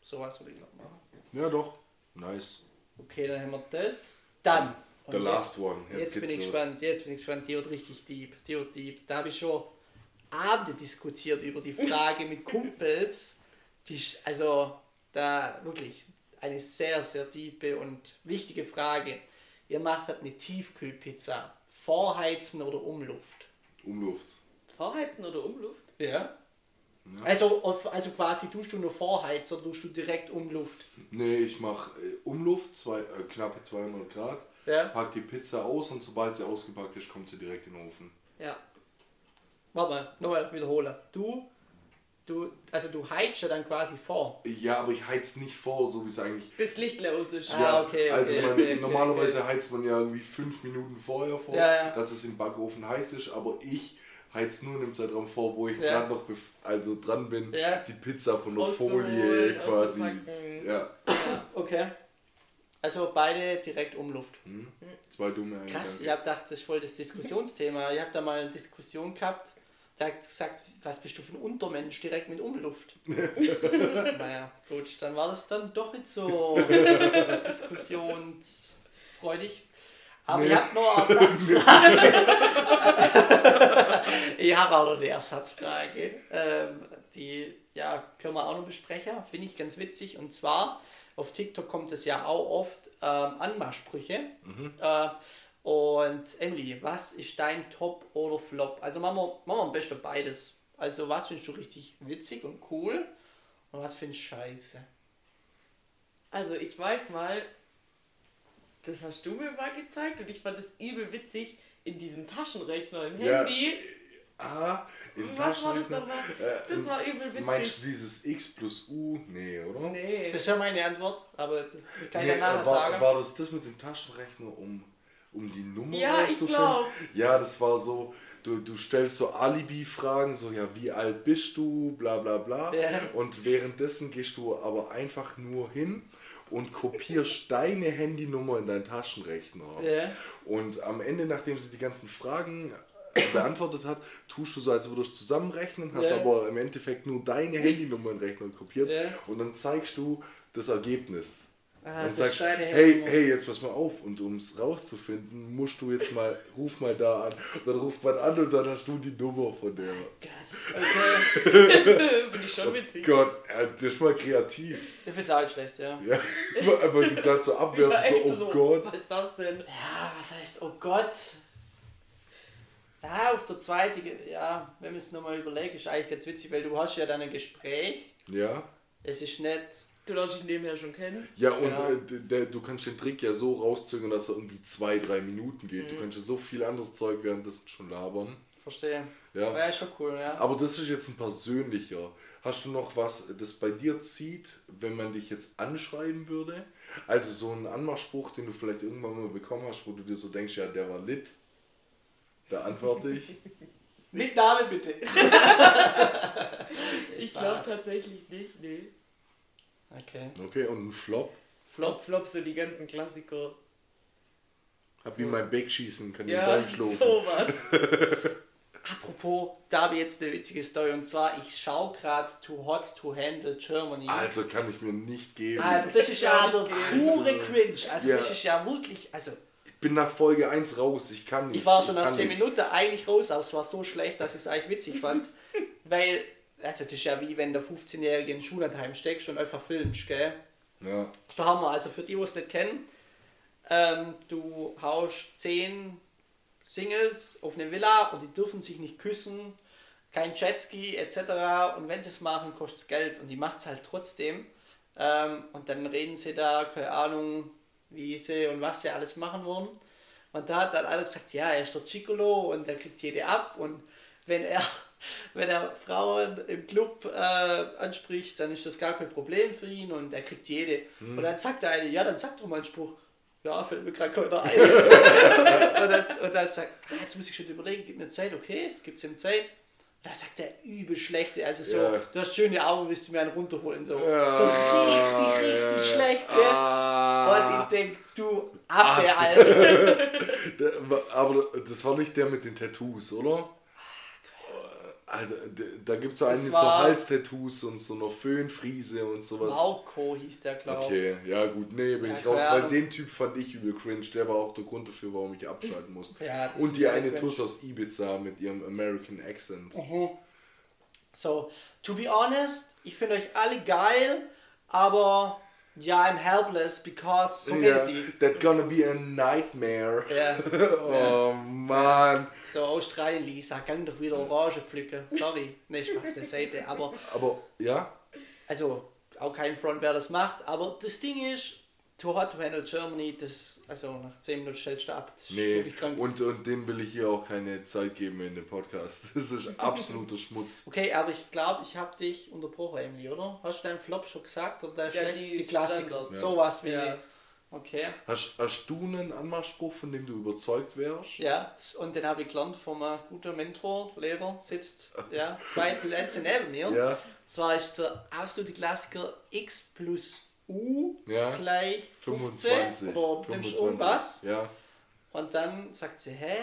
S1: Sowas würde ich noch machen.
S3: Ja, doch. Nice.
S1: Okay, dann haben wir das. Dann.
S3: The
S1: Und
S3: last one.
S1: Jetzt,
S3: Jetzt,
S1: bin ich
S3: los.
S1: gespannt, jetzt bin ich gespannt, die wird richtig deep, die wird deep. Da habe ich schon Abende diskutiert über die Frage mit Kumpels. Die, also da wirklich eine sehr, sehr tiefe und wichtige Frage. Ihr macht eine Tiefkühlpizza. Vorheizen oder Umluft?
S3: Umluft.
S2: Vorheizen oder Umluft?
S1: Ja. Also, auf- also quasi tust du nur Vorheizen oder tust du direkt Umluft?
S3: Nee, ich mache äh, Umluft, zwei, äh, knappe 200 Grad.
S1: Ja.
S3: Pack die Pizza aus und sobald sie ausgepackt ist, kommt sie direkt in den Ofen.
S2: Ja.
S1: Warte mal, nochmal wiederholen. Du, du, also du heizt ja dann quasi vor.
S3: Ja, aber ich heiz nicht vor, so wie es eigentlich.
S2: Bis Licht aus ist.
S1: Ah, okay, okay,
S3: also man,
S1: okay, okay,
S3: normalerweise
S1: okay.
S3: heizt man ja irgendwie fünf Minuten vorher vor,
S1: Ja, ja.
S3: dass es im Backofen heiß ist, aber ich heiz nur in dem Zeitraum vor, wo ich
S1: Ja.
S3: gerade noch bef- also dran bin,
S1: Ja.
S3: die Pizza von der Folie quasi.
S2: auszupacken.
S3: Ja,
S1: Okay. Also beide direkt Umluft.
S3: zwei dumme
S1: Krass,
S3: Gedanken.
S1: ich hab gedacht, das ist voll das Diskussionsthema. Ich habe da mal eine Diskussion gehabt, da hat gesagt, was bist du für ein Untermensch direkt mit Umluft? naja, gut, dann war das dann doch nicht so diskussionsfreudig. Aber ich
S3: Nee.
S1: habe noch eine Ersatzfrage. ich habe auch noch eine Ersatzfrage. Ähm, die ja, können wir auch noch besprechen. Finde ich ganz witzig. Und zwar, auf TikTok kommt es ja auch oft ähm, Anmachsprüche. Äh, Und Emily, was ist dein Top oder Flop? Also machen wir, machen wir am besten beides. Also was findest du richtig witzig und cool und was findest du scheiße?
S2: Also ich weiß mal, das hast du mir mal gezeigt und ich fand das übel witzig in diesem Taschenrechner im
S3: Ja.
S2: Handy.
S3: Ah, in
S2: Was war das nochmal?
S3: Äh,
S2: Das war übel witzig.
S3: Meinst du dieses X plus U? Nee, oder?
S2: Nee.
S1: Das wäre meine Antwort, aber das, das kann ich
S3: Nee,
S1: nachher
S3: äh, war,
S1: sagen.
S3: war das das mit dem Taschenrechner, um, um die Nummer
S2: Ja, ich glaub.
S3: Ja, das war so, du, du stellst so Alibi-Fragen, so ja, wie alt bist du, bla bla bla.
S1: Ja.
S3: Und währenddessen gehst du aber einfach nur hin und kopierst deine Handynummer in deinen Taschenrechner.
S1: Ja.
S3: Und am Ende, nachdem sie die ganzen Fragen äh, beantwortet hat, tust du so, als würdest du zusammenrechnen, hast
S1: Ja.
S3: aber im Endeffekt nur deine Handynummer in den Rechner kopiert
S1: Ja.
S3: und dann zeigst du das Ergebnis.
S1: Ah,
S3: und
S1: das
S3: sagst, hey, hey, jetzt pass mal auf. Und um es rauszufinden, musst du jetzt mal, ruf mal da an. Und dann ruft man an und dann hast du die Nummer von der.
S1: Okay.
S2: Finde ich schon witzig.
S3: Gott, äh, das ist mal kreativ.
S1: Ich finde es auch nicht schlecht, ja.
S3: Ja, weil du gerade so abwerfen, so, oh Gott.
S2: Was ist das denn?
S1: Ja, was heißt, oh Gott. Ja, auf der zweiten, ja, wenn man es nochmal überlegt, ist eigentlich ganz witzig, weil du hast ja dann ein Gespräch.
S3: Ja.
S1: Es ist nicht.
S2: Du lernst dich nebenher schon kennen.
S3: Ja, und
S1: Ja.
S3: äh, der, du kannst den Trick ja so rauszögern, dass er irgendwie zwei, drei Minuten geht.
S1: Mhm.
S3: Du kannst ja so viel anderes Zeug währenddessen schon labern.
S1: Verstehe.
S3: Ja.
S1: Ja, ist schon cool, ja.
S3: Aber das ist jetzt ein persönlicher. Hast du noch was, das bei dir zieht, wenn man dich jetzt anschreiben würde? Also so ein Anmachspruch, den du vielleicht irgendwann mal bekommen hast, wo du dir so denkst, ja, der war lit. Da antworte ich.
S1: Mit Name bitte.
S2: Ich glaube tatsächlich nicht, nee.
S1: Okay.
S3: Okay, und ein Flop.
S2: Flop, Flop, so die ganzen Klassiker.
S3: Hab wie mein Beck schießen, kann den
S2: Ja,
S3: Darm schlaufen.
S2: sowas.
S1: Apropos, da habe ich jetzt eine witzige Story und zwar, ich schaue gerade Too Hot to Handle Germany.
S3: Alter, kann ich mir nicht geben.
S1: Also, das ist ja
S2: nicht
S1: pure. Cringe. Also,
S3: Ja.
S1: das ist ja wirklich. Also,
S3: Ich bin nach Folge 1 raus, ich kann nicht.
S1: ich war schon nach
S3: kann
S1: 10
S3: nicht.
S1: Minuten eigentlich raus, aber es war so schlecht, dass ich es eigentlich witzig fand. weil, also, das ist ja wie wenn der 15-Jährige in Schullandheim steckst und einfach filmst, gell?
S3: Ja.
S1: Das ist der Hammer. Also, für die, die es nicht kennen, ähm, du haust 10 Singles auf eine Villa und die dürfen sich nicht küssen, kein Jetski etc. Und wenn sie es machen, kostet es Geld und die macht es halt trotzdem. Ähm, und dann reden sie da, keine Ahnung, wie sie und was sie alles machen wollen. Und da hat dann einer gesagt, ja, er ist der Chicolo und er kriegt jede ab und wenn er, wenn er Frauen im Club äh, anspricht, dann ist das gar kein Problem für ihn und er kriegt jede. Und dann sagt der eine, ja, dann sag doch mal einen Spruch. Ja, fällt mir gerade keiner ein. und, dann, und dann sagt, ah, jetzt muss ich schon überlegen, gib mir Zeit, okay, es gibt ihm Zeit. Und da sagt er übel schlechte, also so,
S3: Ja.
S1: du hast schöne Augen, willst du mir einen runterholen, so,
S3: Ja,
S1: so richtig, richtig
S3: ja,
S1: schlecht, gell?
S3: Ah.
S1: Und ich denk, du Affe, Alter.
S3: Aber das war nicht der mit den Tattoos, oder? Alter, d- da gibt es so einen mit so Halstattoos und so einer Föhnfriese und sowas.
S1: Mauko hieß der, glaube
S3: Okay, ja gut, nee, bin
S1: Ja,
S3: ich raus, weil den Typ fand ich übel cringe, der war auch der Grund dafür, warum ich abschalten musste.
S1: Ja,
S3: und die eine
S1: cringe.
S3: Tuss aus Ibiza mit ihrem American Accent.
S1: So, to be honest, ich finde euch alle geil, aber ja, I'm helpless because so
S3: Ja,
S1: redet die.
S3: that gonna be a nightmare.
S1: Ja.
S3: oh Mann.
S1: So, Australien, Lisa, gang doch wieder Orange pflücken. Sorry, ne, Spaß beiseite. Aber,
S3: Aber ja,
S1: also, auch kein Front, wer das macht. Aber das Ding ist, Too Hot to Handle Germany, das, also nach 10 Minuten stellst du ab. Das ist
S3: nee, und, und dem will ich hier auch keine Zeit geben in dem Podcast. Das ist absoluter Schmutz.
S1: Okay, aber ich glaube, ich habe dich unterbrochen, Emily, oder? Hast du deinen Flop schon gesagt? Oder der
S2: Ja,
S1: schlecht?
S2: die
S1: die Klassiker.
S3: Ja.
S1: Sowas wie.
S2: Ja.
S1: Okay.
S3: Hast, hast du einen Anmachspruch, von dem du überzeugt wärst?
S1: Ja, und den habe ich gelernt von einem guten Mentor, Lehrer, sitzt ja, zwei Plätze neben mir.
S3: Ja.
S1: Zwar ist der absolute Klassiker x plus u
S3: Ja.
S1: gleich 15
S3: 25.
S1: oder nimmst irgendwas.
S3: Ja.
S1: Und dann sagt sie, hä?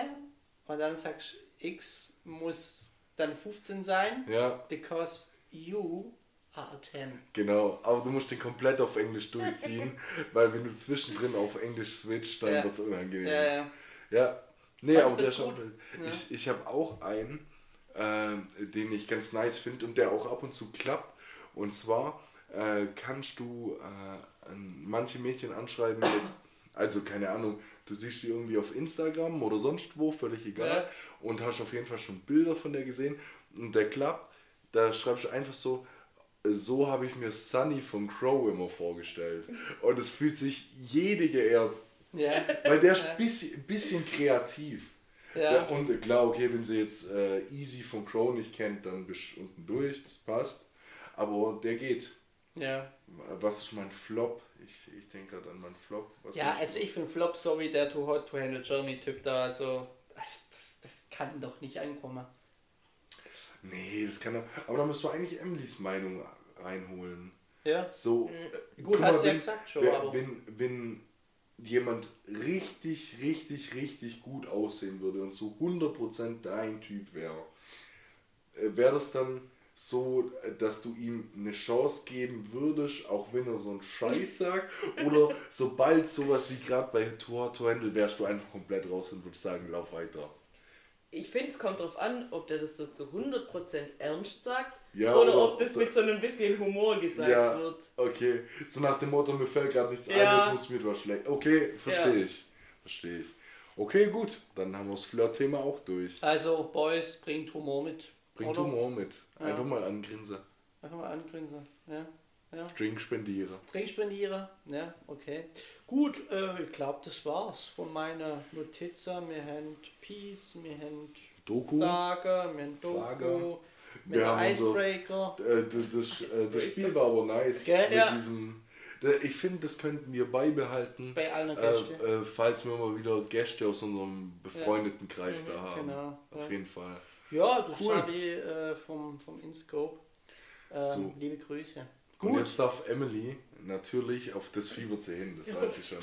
S1: Und dann sagst du, x muss dann 15 sein,
S3: Ja,
S1: because you are 10.
S3: genau. Aber du musst den komplett auf Englisch durchziehen, weil wenn du zwischendrin auf Englisch switcht, dann
S1: Ja.
S3: wird es unangenehm.
S1: Ja, ja.
S3: Ja, nee,
S1: Fand
S3: aber der schon.
S1: gut.
S3: Ich, ich habe auch einen, ähm, den ich ganz nice finde und der auch ab und zu klappt. Und zwar äh, kannst du äh, an- manche Mädchen anschreiben mit Also keine Ahnung, du siehst die irgendwie auf Instagram oder sonst wo, völlig egal.
S1: Ja.
S3: Und hast auf jeden Fall schon Bilder von der gesehen. Und der klappt, da schreibst du einfach so, so habe ich mir Sunny von Crow immer vorgestellt. Und es fühlt sich jede geehrt.
S1: Ja.
S3: Weil der ist ein bisschen, bisschen kreativ.
S1: Ja.
S3: Ja, und klar, okay, wenn sie jetzt äh, Easy von Crow nicht kennt, dann bist du unten durch, das passt. Aber der geht.
S1: Ja.
S3: Was ist mein Flop? Ich, ich denke gerade an meinen Flop. Was
S1: Ja, also ich finde Flop so wie der Too Hot to Handle Germany Typ da, also, also das, das kann doch nicht ankommen.
S3: Nee, das kann er. Aber da müsst du eigentlich Emilys Meinung reinholen.
S1: Ja.
S3: So. äh,
S1: Gut, hat
S3: mal,
S1: sie ja
S3: wenn-
S1: gesagt schon,
S3: wenn,
S1: aber-
S3: Wenn, wenn jemand richtig, richtig, richtig gut aussehen würde und so 100% dein Typ wäre, äh, wäre das dann so, äh, dass du ihm eine Chance geben würdest, auch wenn er so einen Scheiß sagt? Oder sobald sowas wie gerade bei Tor to Handle wärst du einfach komplett raus und würdest sagen, lauf weiter?
S2: Ich finde, es kommt darauf an, ob der das so zu 100% ernst sagt
S3: Ja,
S2: oder,
S3: oder
S2: ob das mit so einem bisschen Humor gesagt
S3: Ja,
S2: wird.
S3: okay. So nach dem Motto, mir fällt gerade nichts ein,
S2: Ja.
S3: jetzt musst du mir etwas schlecht. Okay, verstehe
S2: Ja.
S3: ich. Verstehe ich. Okay, gut. Dann haben wir das Flirt-Thema auch durch.
S1: Also, Boys, bringt Humor mit.
S3: Bringt
S1: oder?
S3: Humor mit. Einfach
S1: Ja.
S3: mal angrinsen.
S1: Einfach mal angrinsen. Ja. ja.
S3: Drink spendiere.
S1: Trinkspendiere. Ja, okay. Gut, äh, ich glaube, das war's von meiner Notizen. Wir haben Peace, wir haben
S3: Doku.
S1: Frage, wir haben Doku,
S3: Frage.
S1: wir
S3: Wir
S1: haben
S3: haben unser-
S1: Icebreaker.
S3: Äh, das, das, äh, das Spiel war aber nice.
S1: Gell?
S3: Mit
S2: Ja.
S3: diesem, äh, ich finde, das könnten wir beibehalten.
S1: Bei allen
S3: äh,
S1: Gästen.
S3: äh, falls wir mal wieder Gäste aus unserem befreundeten Kreis da haben.
S1: genau,
S3: Auf
S1: ja.
S3: jeden Fall.
S1: Ja, du
S3: Cool.
S1: Sally äh, vom, vom InScope. Ähm,
S3: So.
S1: Liebe Grüße.
S3: Und jetzt darf Emily natürlich auf das fiebert sie hin, das weiß ich schon.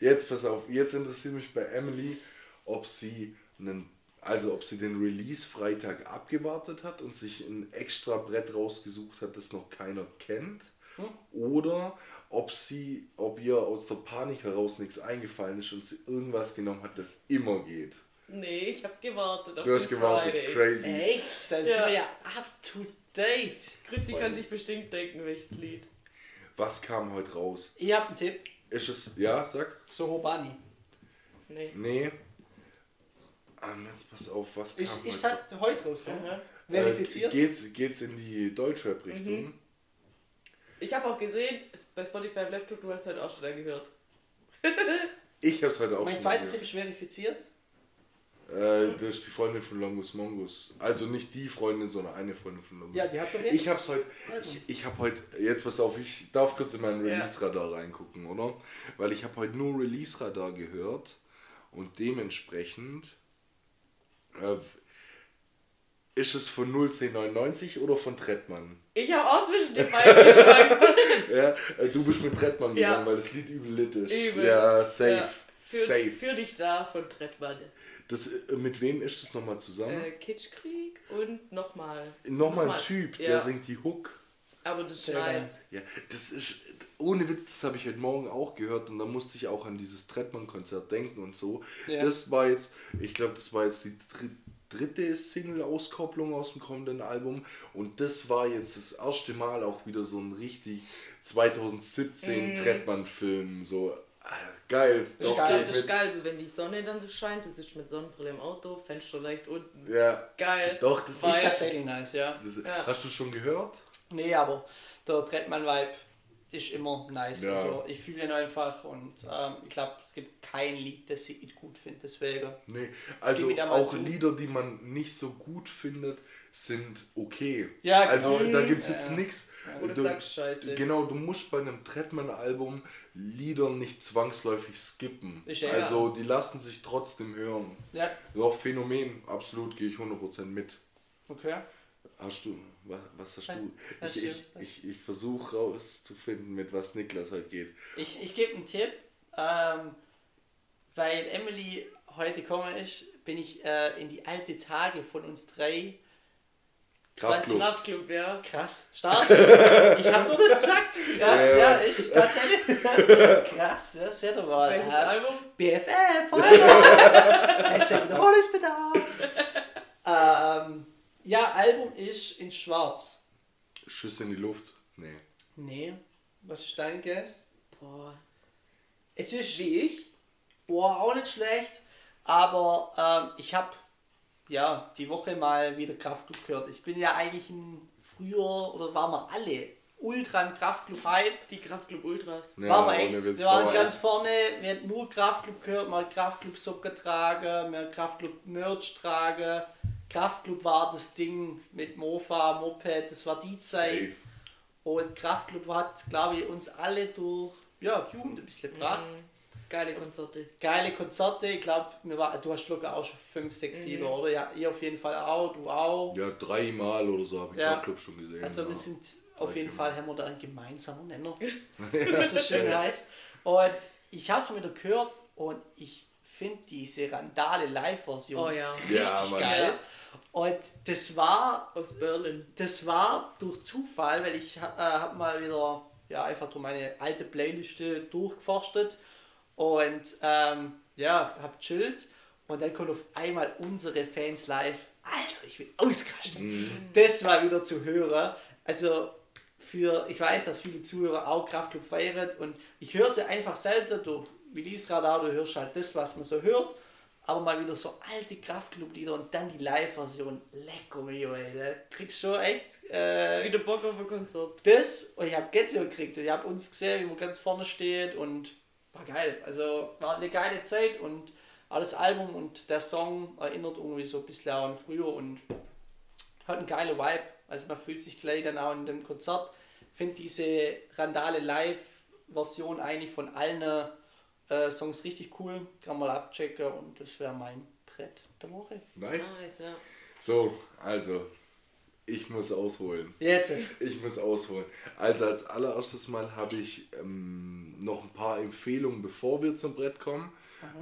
S3: Jetzt pass auf, jetzt interessiert mich bei Emily, ob sie einen, also ob sie den Release-Freitag abgewartet hat und sich ein extra Brett rausgesucht hat, das noch keiner kennt. Oder ob sie, ob ihr aus der Panik heraus nichts eingefallen ist und sie irgendwas genommen hat, das immer geht.
S2: Nee, ich habe gewartet auf
S3: Du hast gewartet,
S2: Friday.
S3: crazy.
S1: Echt? Dann
S2: Ja.
S1: sind wir ja up to date.
S2: Grützi kann sich bestimmt denken, welches Lied.
S3: Was kam heute raus?
S1: Ich hab einen Tipp.
S3: Ist es, ja, sag?
S1: Sohobani.
S2: Nee.
S3: Nee. Ah, jetzt pass auf, was kam
S1: Ist, ist
S3: heute?
S1: halt heute rausgekommen.
S2: Aha.
S1: Verifiziert.
S3: Äh, geht's, geht's in die Deutschrap-Richtung?
S2: Mhm. Ich habe auch gesehen, es- bei Spotify im Laptop, du hast heute auch schon da gehört.
S3: Ich hab's heute auch
S1: mein
S3: schon
S1: zweiter
S3: gehört.
S1: Tipp ist verifiziert.
S3: Äh, das ist die Freundin von Longus Mongus. Also nicht die Freundin, sondern eine Freundin von Longus.
S1: Ja, die hat doch jetzt.
S3: Ich hab's heute, ich, ich hab heute, jetzt pass auf, ich darf kurz in meinen
S2: Ja.
S3: Release-Radar reingucken, oder? Weil ich habe heute nur Release-Radar gehört und dementsprechend äh, ist es von 01099 oder von Trettmann?
S2: Ich habe auch zwischen den beiden geschwankt.
S3: Ja, äh, du bist mit Trettmann
S2: Ja.
S3: gegangen, weil das Lied übel lit ist.
S2: Übel.
S3: Ja, safe.
S2: Ja. Für,
S3: Safe.
S2: für dich da von Trettmann.
S3: Das, äh, mit wem ist das nochmal zusammen?
S2: Äh, Kitschkrieg und nochmal.
S3: nochmal ein Typ, der
S2: ja.
S3: singt die Hook.
S2: Aber das ist
S1: geil.
S2: nice.
S3: Ja, das ist, ohne Witz, das habe ich heute Morgen auch gehört und da musste ich auch an dieses Trettmann-Konzert denken und so.
S1: Ja.
S3: Das war jetzt, ich glaube, das war jetzt die dr dritte Single-Auskopplung aus dem kommenden Album und das war jetzt das erste Mal auch wieder so ein richtig 2017 Trettmann-Film, so geil.
S1: Das ist
S3: doch,
S1: geil,
S2: das ist geil, so wenn die Sonne dann so scheint, du sitzt mit Sonnenbrille im Auto, Fenster leicht unten.
S3: Ja,
S2: Geil.
S3: doch, das
S1: Ist
S3: ist,
S1: tatsächlich nice, ja.
S3: das,
S2: Ja.
S3: Hast du schon gehört?
S1: Nee, aber der Trettmann-Vibe ist immer nice.
S3: Ja.
S1: Also ich fühle ihn einfach und ähm, ich glaube, es gibt kein Lied, das ich gut finde, deswegen.
S3: Nee, also auch
S1: zu.
S3: Lieder, die man nicht so gut findet, sind okay.
S1: Ja,
S3: also
S1: genau.
S3: da gibt es jetzt
S1: Ja.
S3: nichts.
S2: Wo du sagst, scheiße.
S3: Genau, du musst bei einem Trettmann-Album Lieder nicht zwangsläufig skippen.
S1: Ja-
S3: also die lassen sich trotzdem hören.
S1: Ja,
S3: Doch, Phänomen, absolut, gehe ich 100% mit.
S1: okay.
S3: Hast du, was, was hast du? Ich, ich, ich, ich versuche rauszufinden, mit was Niklas heute geht.
S1: Ich, ich gebe einen Tipp, ähm, weil Emily heute gekommen ist, bin ich äh, in die alte Tage von uns drei.
S3: Kraftklub.
S2: Kraftclub, ja.
S1: Krass, stark. ich habe nur das gesagt. Krass,
S3: Ja,
S1: ja,
S3: ja.
S1: ich tatsächlich. Krass, ja, sehr doch mal.
S2: Welches
S1: Äh,
S2: Album?
S1: BFF, Feuer! Hashtag Wiederholungsbedarf. ähm, ja, Album ist in schwarz.
S3: Schüsse in die Luft? Nee.
S1: Nee, was ist dein Guess?
S2: Boah.
S1: Es ist
S2: Wie ich.
S1: boah, auch nicht schlecht, aber ähm, ich habe ja die Woche mal wieder Kraftclub gehört. Ich bin ja eigentlich ein früher oder waren wir alle ultra im Kraftclub-Hype.
S2: Die Kraftclub Ultras.
S3: Ja,
S1: waren wir echt. Wir waren
S3: war
S1: ganz vorne, wir hatten nur Kraftclub gehört, mal Kraftclub Socken tragen, mehr Kraftclub Merch tragen. Kraftclub war das Ding mit Mofa, Moped, das war die Zeit.
S3: Safe.
S1: Und Kraftclub hat, glaube ich, uns alle durch ja, die Jugend ein bisschen gebracht.
S2: Geile Konzerte.
S1: Geile Konzerte, ich glaube, du hast locker auch schon 5, 6, 7, oder? Ja, ihr auf jeden Fall auch, du auch.
S3: Ja, dreimal oder so habe ich
S1: Ja.
S3: Kraftclub schon gesehen.
S1: Also
S3: ja.
S1: wir sind auf jeden Fall, haben wir da einen gemeinsamen Nenner, wie es so schön heißt. Und ich habe es wieder gehört und ich finde diese Randale Live-Version
S2: Oh ja.
S1: richtig
S3: Ja,
S1: geil. Und das war
S2: Aus Berlin.
S1: das war durch Zufall, weil ich äh, habe mal wieder ja, einfach durch meine alte Playliste durchgeforstet und ähm, ja, hab chillt und dann kommt auf einmal unsere Fans live. Alter, ich bin ausgerastet. Das war wieder zu hören. Also für, ich weiß, dass viele Zuhörer auch Kraftclub feiern und ich höre sie einfach selten durch Release-Radar, du hörst halt das, was man so hört, aber mal wieder so alte Kraftclub-Lieder und dann die Live-Version. Lecko mio, ey. Da kriegst du schon echt äh,
S2: Wieder Bock auf ein Konzert.
S1: das und ich habe Gänsehaut gekriegt. Ich habe uns gesehen, wie man ganz vorne steht und war geil. Also war eine geile Zeit und auch das Album und der Song erinnert irgendwie so ein bisschen an früher und hat einen geilen Vibe. Also man fühlt sich gleich dann auch in dem Konzert. Finde diese Randale Live-Version eigentlich von allen äh, Songs richtig cool. Kann mal abchecken und das wäre mein Brett der Woche.
S3: Nice.
S2: Nice, ja.
S3: So, also, ich muss ausholen.
S1: Jetzt.
S3: Ich muss ausholen. Also als allererstes Mal habe ich ähm, noch ein paar Empfehlungen, bevor wir zum Brett kommen,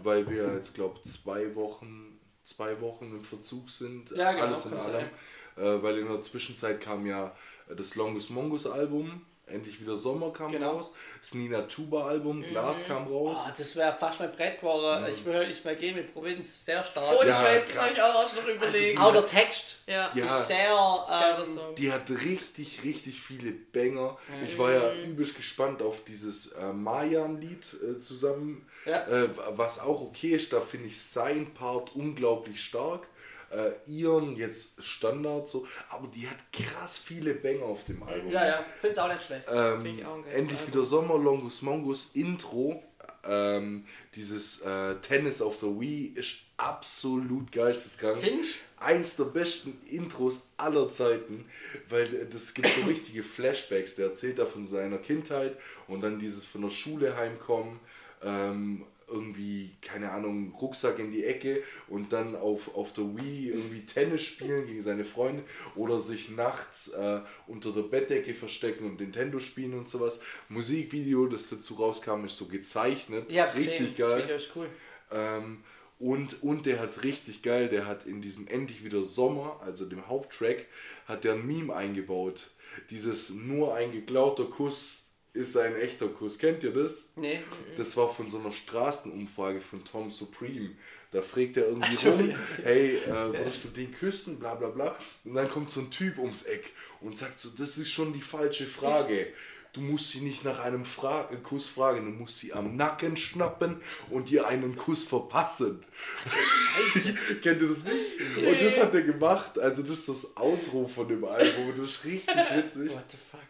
S3: weil wir jetzt glaube zwei Wochen, zwei Wochen im Verzug sind.
S1: Ja, genau,
S3: alles in allem. Äh, weil in der Zwischenzeit kam ja das Longest Mongoose Album. Endlich wieder Sommer kam
S1: Genau.
S3: raus. Das Nina Chuba Album, Glas kam raus.
S1: Ah, das wäre fast mein Brett geworden. Ich will heute nicht mehr gehen mit Provinz. Sehr stark.
S2: Ohne
S3: Ja,
S2: Scheiß, das habe ich auch noch überlegt.
S1: Auch der Text
S2: ja.
S3: Ja.
S1: ist sehr. Ähm.
S3: Die hat richtig, richtig viele Banger. Ich war ja übelst gespannt auf dieses äh, Mayan-Lied äh, zusammen,
S1: Ja.
S3: äh, was auch okay ist. Da finde ich sein Part unglaublich stark. Äh, Ion jetzt Standard so, aber die hat krass viele Banger auf dem Album.
S1: ja, ja, finde es auch nicht schlecht.
S3: Ähm,
S2: auch
S3: endlich
S2: Album.
S3: wieder Sommer, Longus Mongus, Intro. Ähm, dieses äh, Tennis auf der Wii ist absolut geisteskrank.
S1: Findest?
S3: Eins der besten Intros aller Zeiten, weil das gibt so richtige Flashbacks. Der erzählt da von seiner Kindheit und dann dieses von der Schule heimkommen. Ähm, irgendwie, keine Ahnung, Rucksack in die Ecke und dann auf, auf der Wii irgendwie Tennis spielen gegen seine Freunde oder sich nachts äh, unter der Bettdecke verstecken und Nintendo spielen und sowas. Musikvideo, das dazu rauskam, ist so gezeichnet.
S1: Ich hab's
S3: richtig
S1: gesehen. Das
S3: geil.
S1: Video ist cool.
S3: Ähm, und, und der hat richtig geil, der hat in diesem Endlich wieder Sommer, also dem Haupttrack, hat der ein Meme eingebaut. Dieses nur ein geglauter Kuss ist ein echter Kuss. Kennt ihr das?
S1: Nee.
S3: Das war von so einer Straßenumfrage von Tom Supreme. Da fragt er irgendwie
S1: so,
S3: rum,
S1: ja.
S3: hey, äh, würdest du den küssen, bla bla bla. Und dann kommt so ein Typ ums Eck und sagt so, das ist schon die falsche Frage. Du musst sie nicht nach einem Fra Kuss fragen, du musst sie am Nacken schnappen und ihr einen Kuss verpassen.
S1: Scheiße.
S3: Kennt ihr das nicht? Und das hat er gemacht. Also das ist das Outro von dem Album. Das ist richtig witzig.
S1: What the fuck?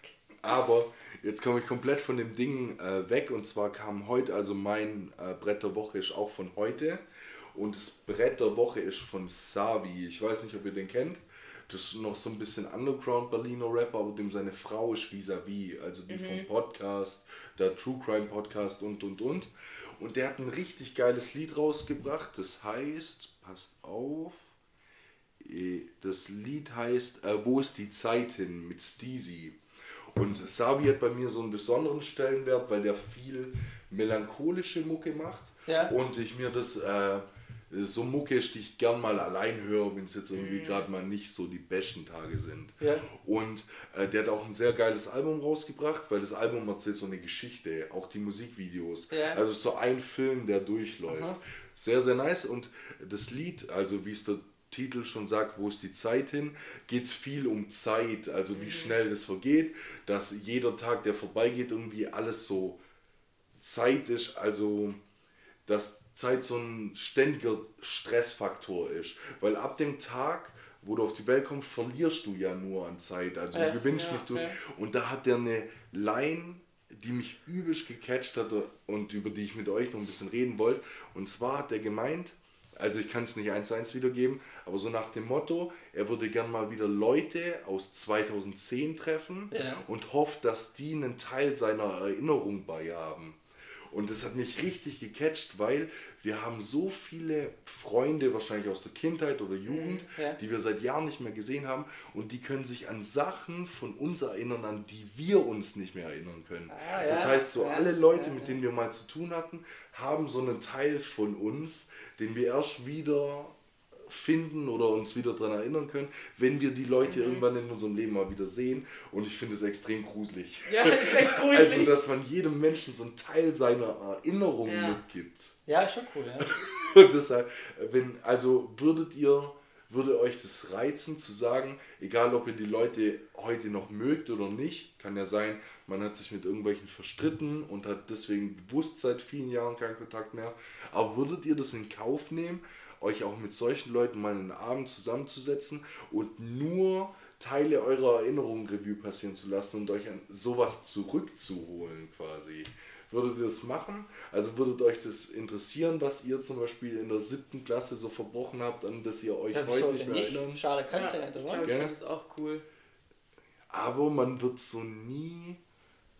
S3: Aber jetzt komme ich komplett von dem Ding äh, weg. Und zwar kam heute, also mein äh, Brett der Woche ist auch von heute. Und das Brett der Woche ist von Savi. Ich weiß nicht, ob ihr den kennt. Das ist noch so ein bisschen Underground Berliner Rapper, aber dem seine Frau ist vis-à-vis. Also die vom Podcast, der True Crime Podcast und und und. Und der hat ein richtig geiles Lied rausgebracht. Das heißt, passt auf. Eh, Das Lied heißt äh, Wo ist die Zeit hin mit Steezy. Und Sabi hat bei mir so einen besonderen Stellenwert, weil der viel melancholische Mucke macht.
S1: Ja.
S3: Und ich mir das äh, so Mucke die ich gern mal allein höre, wenn es jetzt irgendwie gerade mal nicht so die besten Tage sind.
S1: Ja.
S3: Und äh, der hat auch ein sehr geiles Album rausgebracht, weil das Album erzählt so eine Geschichte, auch die Musikvideos.
S1: Ja.
S3: Also so ein Film, der durchläuft. Sehr, sehr nice. Und das Lied, also wie es der Titel schon sagt, wo ist die Zeit hin, geht es viel um Zeit, also wie schnell das vergeht, dass jeder Tag, der vorbeigeht, irgendwie alles so Zeit ist, also dass Zeit so ein ständiger Stressfaktor ist. Weil ab dem Tag, wo du auf die Welt kommst, verlierst du ja nur an Zeit. Also du gewinnst
S2: ja,
S3: nicht durch.
S2: ja.
S3: Und da hat der eine Line, die mich übelst gecatcht hatte und über die ich mit euch noch ein bisschen reden wollte. Und zwar hat er gemeint, also ich kann es nicht eins zu eins wiedergeben, aber so nach dem Motto, er würde gern mal wieder Leute aus 2010 treffen
S1: Ja.
S3: und hofft, dass die einen Teil seiner Erinnerung bei haben. Und das hat mich richtig gecatcht, weil wir haben so viele Freunde, wahrscheinlich aus der Kindheit oder Jugend,
S1: Mhm, ja.
S3: die wir seit Jahren nicht mehr gesehen haben und die können sich an Sachen von uns erinnern, an die wir uns nicht mehr erinnern können.
S1: Ah, ja.
S3: Das heißt, so alle Leute, mit denen wir mal zu tun hatten, haben so einen Teil von uns, den wir erst wieder finden oder uns wieder daran erinnern können, wenn wir die Leute
S1: Mhm.
S3: irgendwann in unserem Leben mal wieder sehen. Und ich finde es extrem gruselig.
S2: Ja, das ist echt gruselig.
S3: Also, dass man jedem Menschen so einen Teil seiner Erinnerung
S2: Ja.
S3: mitgibt.
S1: Ja, ist schon cool, ja.
S3: Und deshalb, wenn, also würdet ihr, würde euch das reizen zu sagen, egal ob ihr die Leute heute noch mögt oder nicht, kann ja sein, man hat sich mit irgendwelchen verstritten und hat deswegen bewusst seit vielen Jahren keinen Kontakt mehr. Aber würdet ihr das in Kauf nehmen, euch auch mit solchen Leuten mal einen Abend zusammenzusetzen und nur Teile eurer Erinnerungen Revue passieren zu lassen und euch an sowas zurückzuholen quasi? Würdet ihr das machen? Also würdet euch das interessieren, was ihr zum Beispiel in der siebten Klasse so verbrochen habt, an das ihr euch
S1: ja
S3: heute nicht mehr
S1: nicht?
S3: erinnern?
S1: Schade, kannst
S2: ja,
S1: ja, nicht,
S2: ich
S1: oder?
S2: glaube, ich das auch cool.
S3: Aber man wird so nie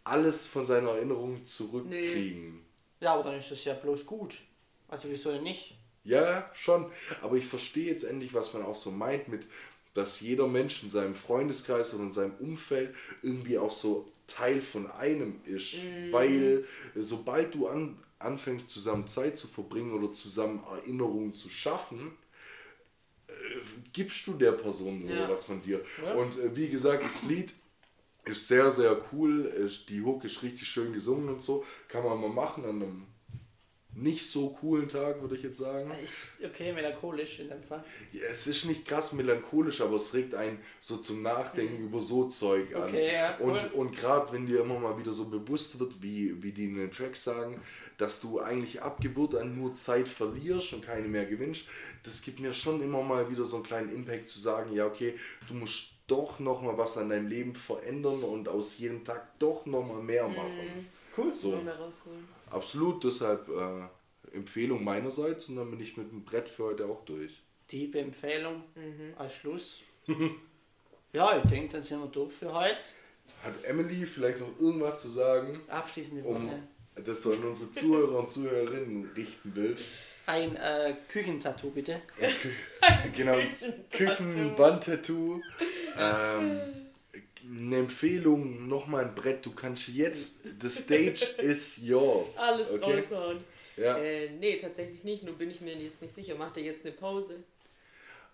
S3: alles von seiner Erinnerung zurückkriegen.
S1: Ja, aber dann ist das ja bloß gut. Also wieso denn nicht?
S3: Ja, schon. Aber ich verstehe jetzt endlich, was man auch so meint mit, dass jeder Mensch in seinem Freundeskreis oder in seinem Umfeld irgendwie auch so Teil von einem ist. Weil äh, sobald du an, anfängst, zusammen Zeit zu verbringen oder zusammen Erinnerungen zu schaffen, äh, gibst du der Person
S2: Ja.
S3: was von dir.
S1: Ja.
S3: Und äh, wie gesagt, das Lied ist sehr, sehr cool. Die Hook ist richtig schön gesungen und so. Kann man mal machen an einem nicht so coolen Tag, würde ich jetzt sagen.
S1: Ist okay, melancholisch in dem Fall.
S3: Ja, es ist nicht krass melancholisch, aber es regt einen so zum Nachdenken über so Zeug an.
S1: Okay, ja, cool.
S3: Und, und gerade wenn dir immer mal wieder so bewusst wird, wie, wie die in den Tracks sagen, dass du eigentlich ab Geburt an nur Zeit verlierst und keine mehr gewinnst, das gibt mir schon immer mal wieder so einen kleinen Impact zu sagen, ja okay, du musst doch noch mal was an deinem Leben verändern und aus jedem Tag doch noch mal mehr machen.
S1: Cool.
S3: So.
S2: Mehr rausholen.
S3: Absolut, deshalb äh, Empfehlung meinerseits und dann bin ich mit dem Brett für heute auch durch.
S1: Diebe Empfehlung
S2: Mhm.
S1: als Schluss. ja, ich denke, dann sind wir durch für heute.
S3: Hat Emily vielleicht noch irgendwas zu sagen,
S1: Abschließende
S3: um
S1: Worte.
S3: das so an unsere Zuhörer und Zuhörerinnen richten will?
S1: Ein äh, Küchentattoo bitte.
S3: Ein Kü genau, Küchenwandtattoo. Ähm, eine Empfehlung, nochmal ein Brett. Du kannst jetzt, the stage is yours.
S2: Alles
S3: okay?
S2: raushauen.
S3: Ja.
S2: Äh, nee, tatsächlich nicht. Nur bin ich mir jetzt nicht sicher. Macht er jetzt eine Pause?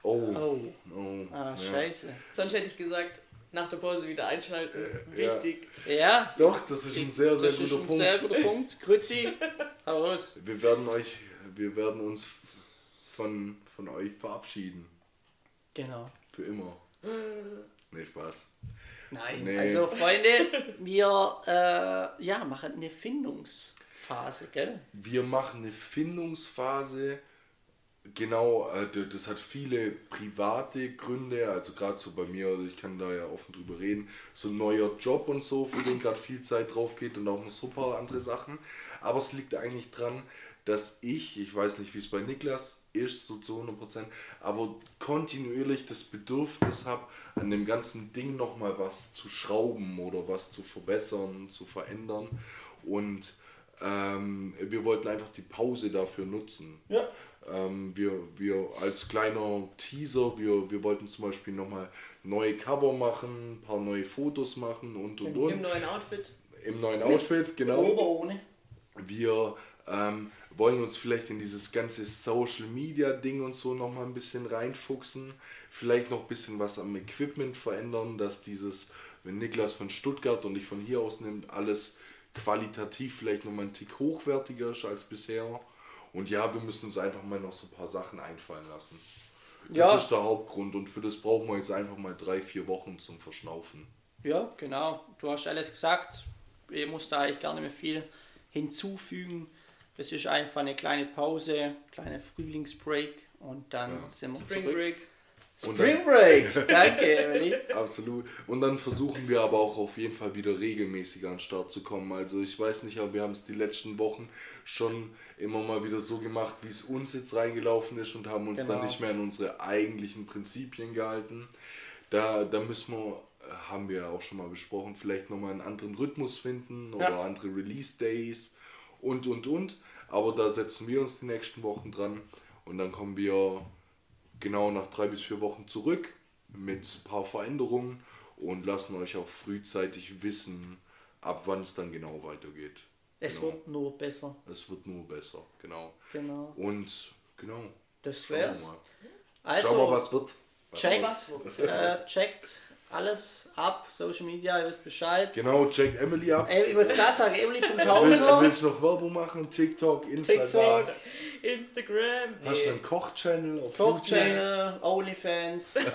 S3: Oh.
S1: Oh,
S3: oh.
S1: ah,
S3: ja.
S1: scheiße.
S2: Sonst hätte ich gesagt, nach der Pause wieder einschalten.
S3: Äh, ja.
S2: Wichtig.
S1: Ja,
S3: Doch, das ist ein sehr, sehr
S1: das
S3: guter
S1: ist ein
S3: Punkt.
S1: sehr guter Punkt. Grüezi. Hau raus.
S3: Wir werden euch, wir werden uns von, von euch verabschieden.
S1: Genau.
S3: Für immer. Nee, Spaß.
S1: Nein,
S3: Nee.
S1: also Freunde, wir äh, ja, machen eine Findungsphase, gell?
S3: Wir machen eine Findungsphase. Genau, äh, das hat viele private Gründe, also gerade so bei mir, also ich kann da ja offen drüber reden, so ein neuer Job und so, für den gerade viel Zeit drauf geht und auch noch so ein paar andere Sachen. Aber es liegt eigentlich dran, dass ich, ich weiß nicht, wie es bei Niklas ist, so zu 100%, aber kontinuierlich das Bedürfnis habe, an dem ganzen Ding nochmal was zu schrauben oder was zu verbessern, zu verändern. Und ähm, wir wollten einfach die Pause dafür nutzen.
S1: Ja.
S3: Ähm, wir, wir als kleiner Teaser, wir, wir wollten zum Beispiel nochmal neue Cover machen, ein paar neue Fotos machen und und
S2: Im
S3: und.
S2: neuen Outfit.
S3: Im neuen Outfit, genau.
S1: Ober ohne.
S3: Wir ähm, wollen uns vielleicht in dieses ganze Social Media Ding und so nochmal ein bisschen reinfuchsen. Vielleicht noch ein bisschen was am Equipment verändern, dass dieses, wenn Niklas von Stuttgart und ich von hier aus nimmt, alles qualitativ vielleicht nochmal ein Tick hochwertiger ist als bisher. Und ja, wir müssen uns einfach mal noch so ein paar Sachen einfallen lassen. Das
S1: Ja.
S3: ist der Hauptgrund und für das brauchen wir jetzt einfach mal drei, vier Wochen zum Verschnaufen.
S1: Ja, genau. Du hast alles gesagt. Ich muss da eigentlich gar nicht mehr viel hinzufügen. Es ist einfach eine kleine Pause, kleine Frühlingsbreak und dann
S3: Ja.
S1: sind wir
S2: Spring
S1: zurück.
S2: Break.
S3: Und
S1: Spring Break, danke Emily.
S3: Absolut. Und dann versuchen wir aber auch auf jeden Fall wieder regelmäßig an den Start zu kommen. Also ich weiß nicht, aber wir haben es die letzten Wochen schon immer mal wieder so gemacht, wie es uns jetzt reingelaufen ist und haben uns dann
S1: Genau.
S3: nicht mehr an unsere eigentlichen Prinzipien gehalten. Da, da müssen wir, haben wir ja auch schon mal besprochen, vielleicht nochmal einen anderen Rhythmus finden oder
S1: Ja.
S3: andere Release Days und und und. Aber da setzen wir uns die nächsten Wochen dran und dann kommen wir genau nach drei bis vier Wochen zurück mit ein paar Veränderungen und lassen euch auch frühzeitig wissen, ab wann es dann genau weitergeht.
S1: Es
S3: genau.
S1: wird nur besser.
S3: Es wird nur besser, genau.
S1: Genau.
S3: Und genau.
S1: Das
S3: Schauen wir
S1: wär's.
S3: mal.
S1: Also,
S3: Schauen wir, was wird.
S1: checkt,
S2: Was wird's?
S1: äh, checkt alles ab, Social Media, ihr wisst Bescheid.
S3: Genau, checkt Emily ab.
S1: Ey, ich wollte es gerade sagen,
S3: Willst,
S1: Emily.hauser,
S3: willst du noch Werbung machen? TikTok, Instagram.
S1: TikTok,
S2: Instagram.
S3: Hast du einen Koch-Channel auf
S1: Koch-Channel, Onlyfans.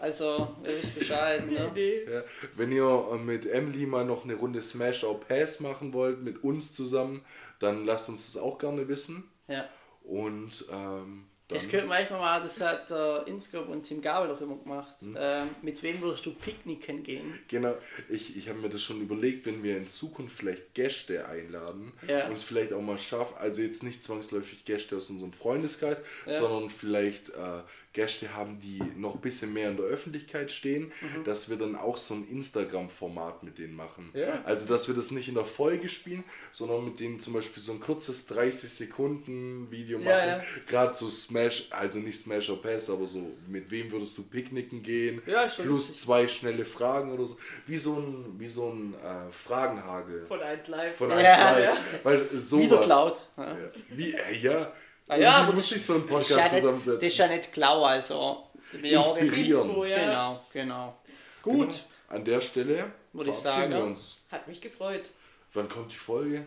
S1: also, ihr wisst Bescheid, ne?
S3: Ja, wenn ihr äh, mit Emily mal noch eine Runde Smash or Pass machen wollt, mit uns zusammen, dann lasst uns das auch gerne wissen.
S1: Ja.
S3: Und ähm, dann,
S1: Das könnte man echt mal machen, das hat der Inscope und Tim Gabel doch immer gemacht.
S3: Hm.
S1: Ähm, mit wem würdest du picknicken gehen?
S3: Genau, ich, ich habe mir das schon überlegt, wenn wir in Zukunft vielleicht Gäste einladen
S1: Ja.
S3: und es vielleicht auch mal schaffen, also jetzt nicht zwangsläufig Gäste aus unserem Freundeskreis,
S1: Ja.
S3: sondern vielleicht äh, Gäste haben, die noch ein bisschen mehr in der Öffentlichkeit stehen,
S1: Mhm.
S3: dass wir dann auch so ein Instagram-Format mit denen machen.
S1: Ja.
S3: Also, dass wir das nicht in der Folge spielen, sondern mit denen zum Beispiel so ein kurzes 30 Sekunden Video machen. Gerade so Smash, also nicht Smash or Pass, aber so, mit wem würdest du picknicken gehen?
S1: Ja, schon
S3: Plus
S1: lustig.
S3: zwei schnelle Fragen oder so. Wie so ein, wie so ein äh, Fragenhagel
S2: Von 1 Live.
S3: von
S1: Ja,
S3: 1
S1: ja.
S3: Live. Weil sowas.
S1: Wieder klaut. Ja.
S3: Ja. Wie, äh, ja.
S1: Ah ja,
S3: Wie
S1: aber
S3: muss ich so einen
S1: Das ist,
S3: Podcast
S1: ja nicht,
S3: zusammensetzen?
S1: das ist ja nicht klau, also.
S3: Inspirieren.
S2: Inspo, ja.
S1: Genau, genau. Gut,
S3: Genau. An der Stelle
S1: Würde ich sagen.
S3: wir uns.
S2: Hat mich gefreut.
S3: Wann kommt die Folge?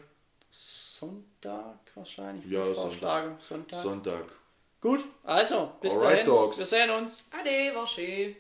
S1: Sonntag wahrscheinlich.
S3: Ja, Sonntag.
S1: vorschlagen. Sonntag.
S3: Sonntag.
S1: Gut, also, bis
S3: Alright,
S1: dahin.
S3: Dogs.
S1: Wir sehen uns.
S2: Ade, war schön.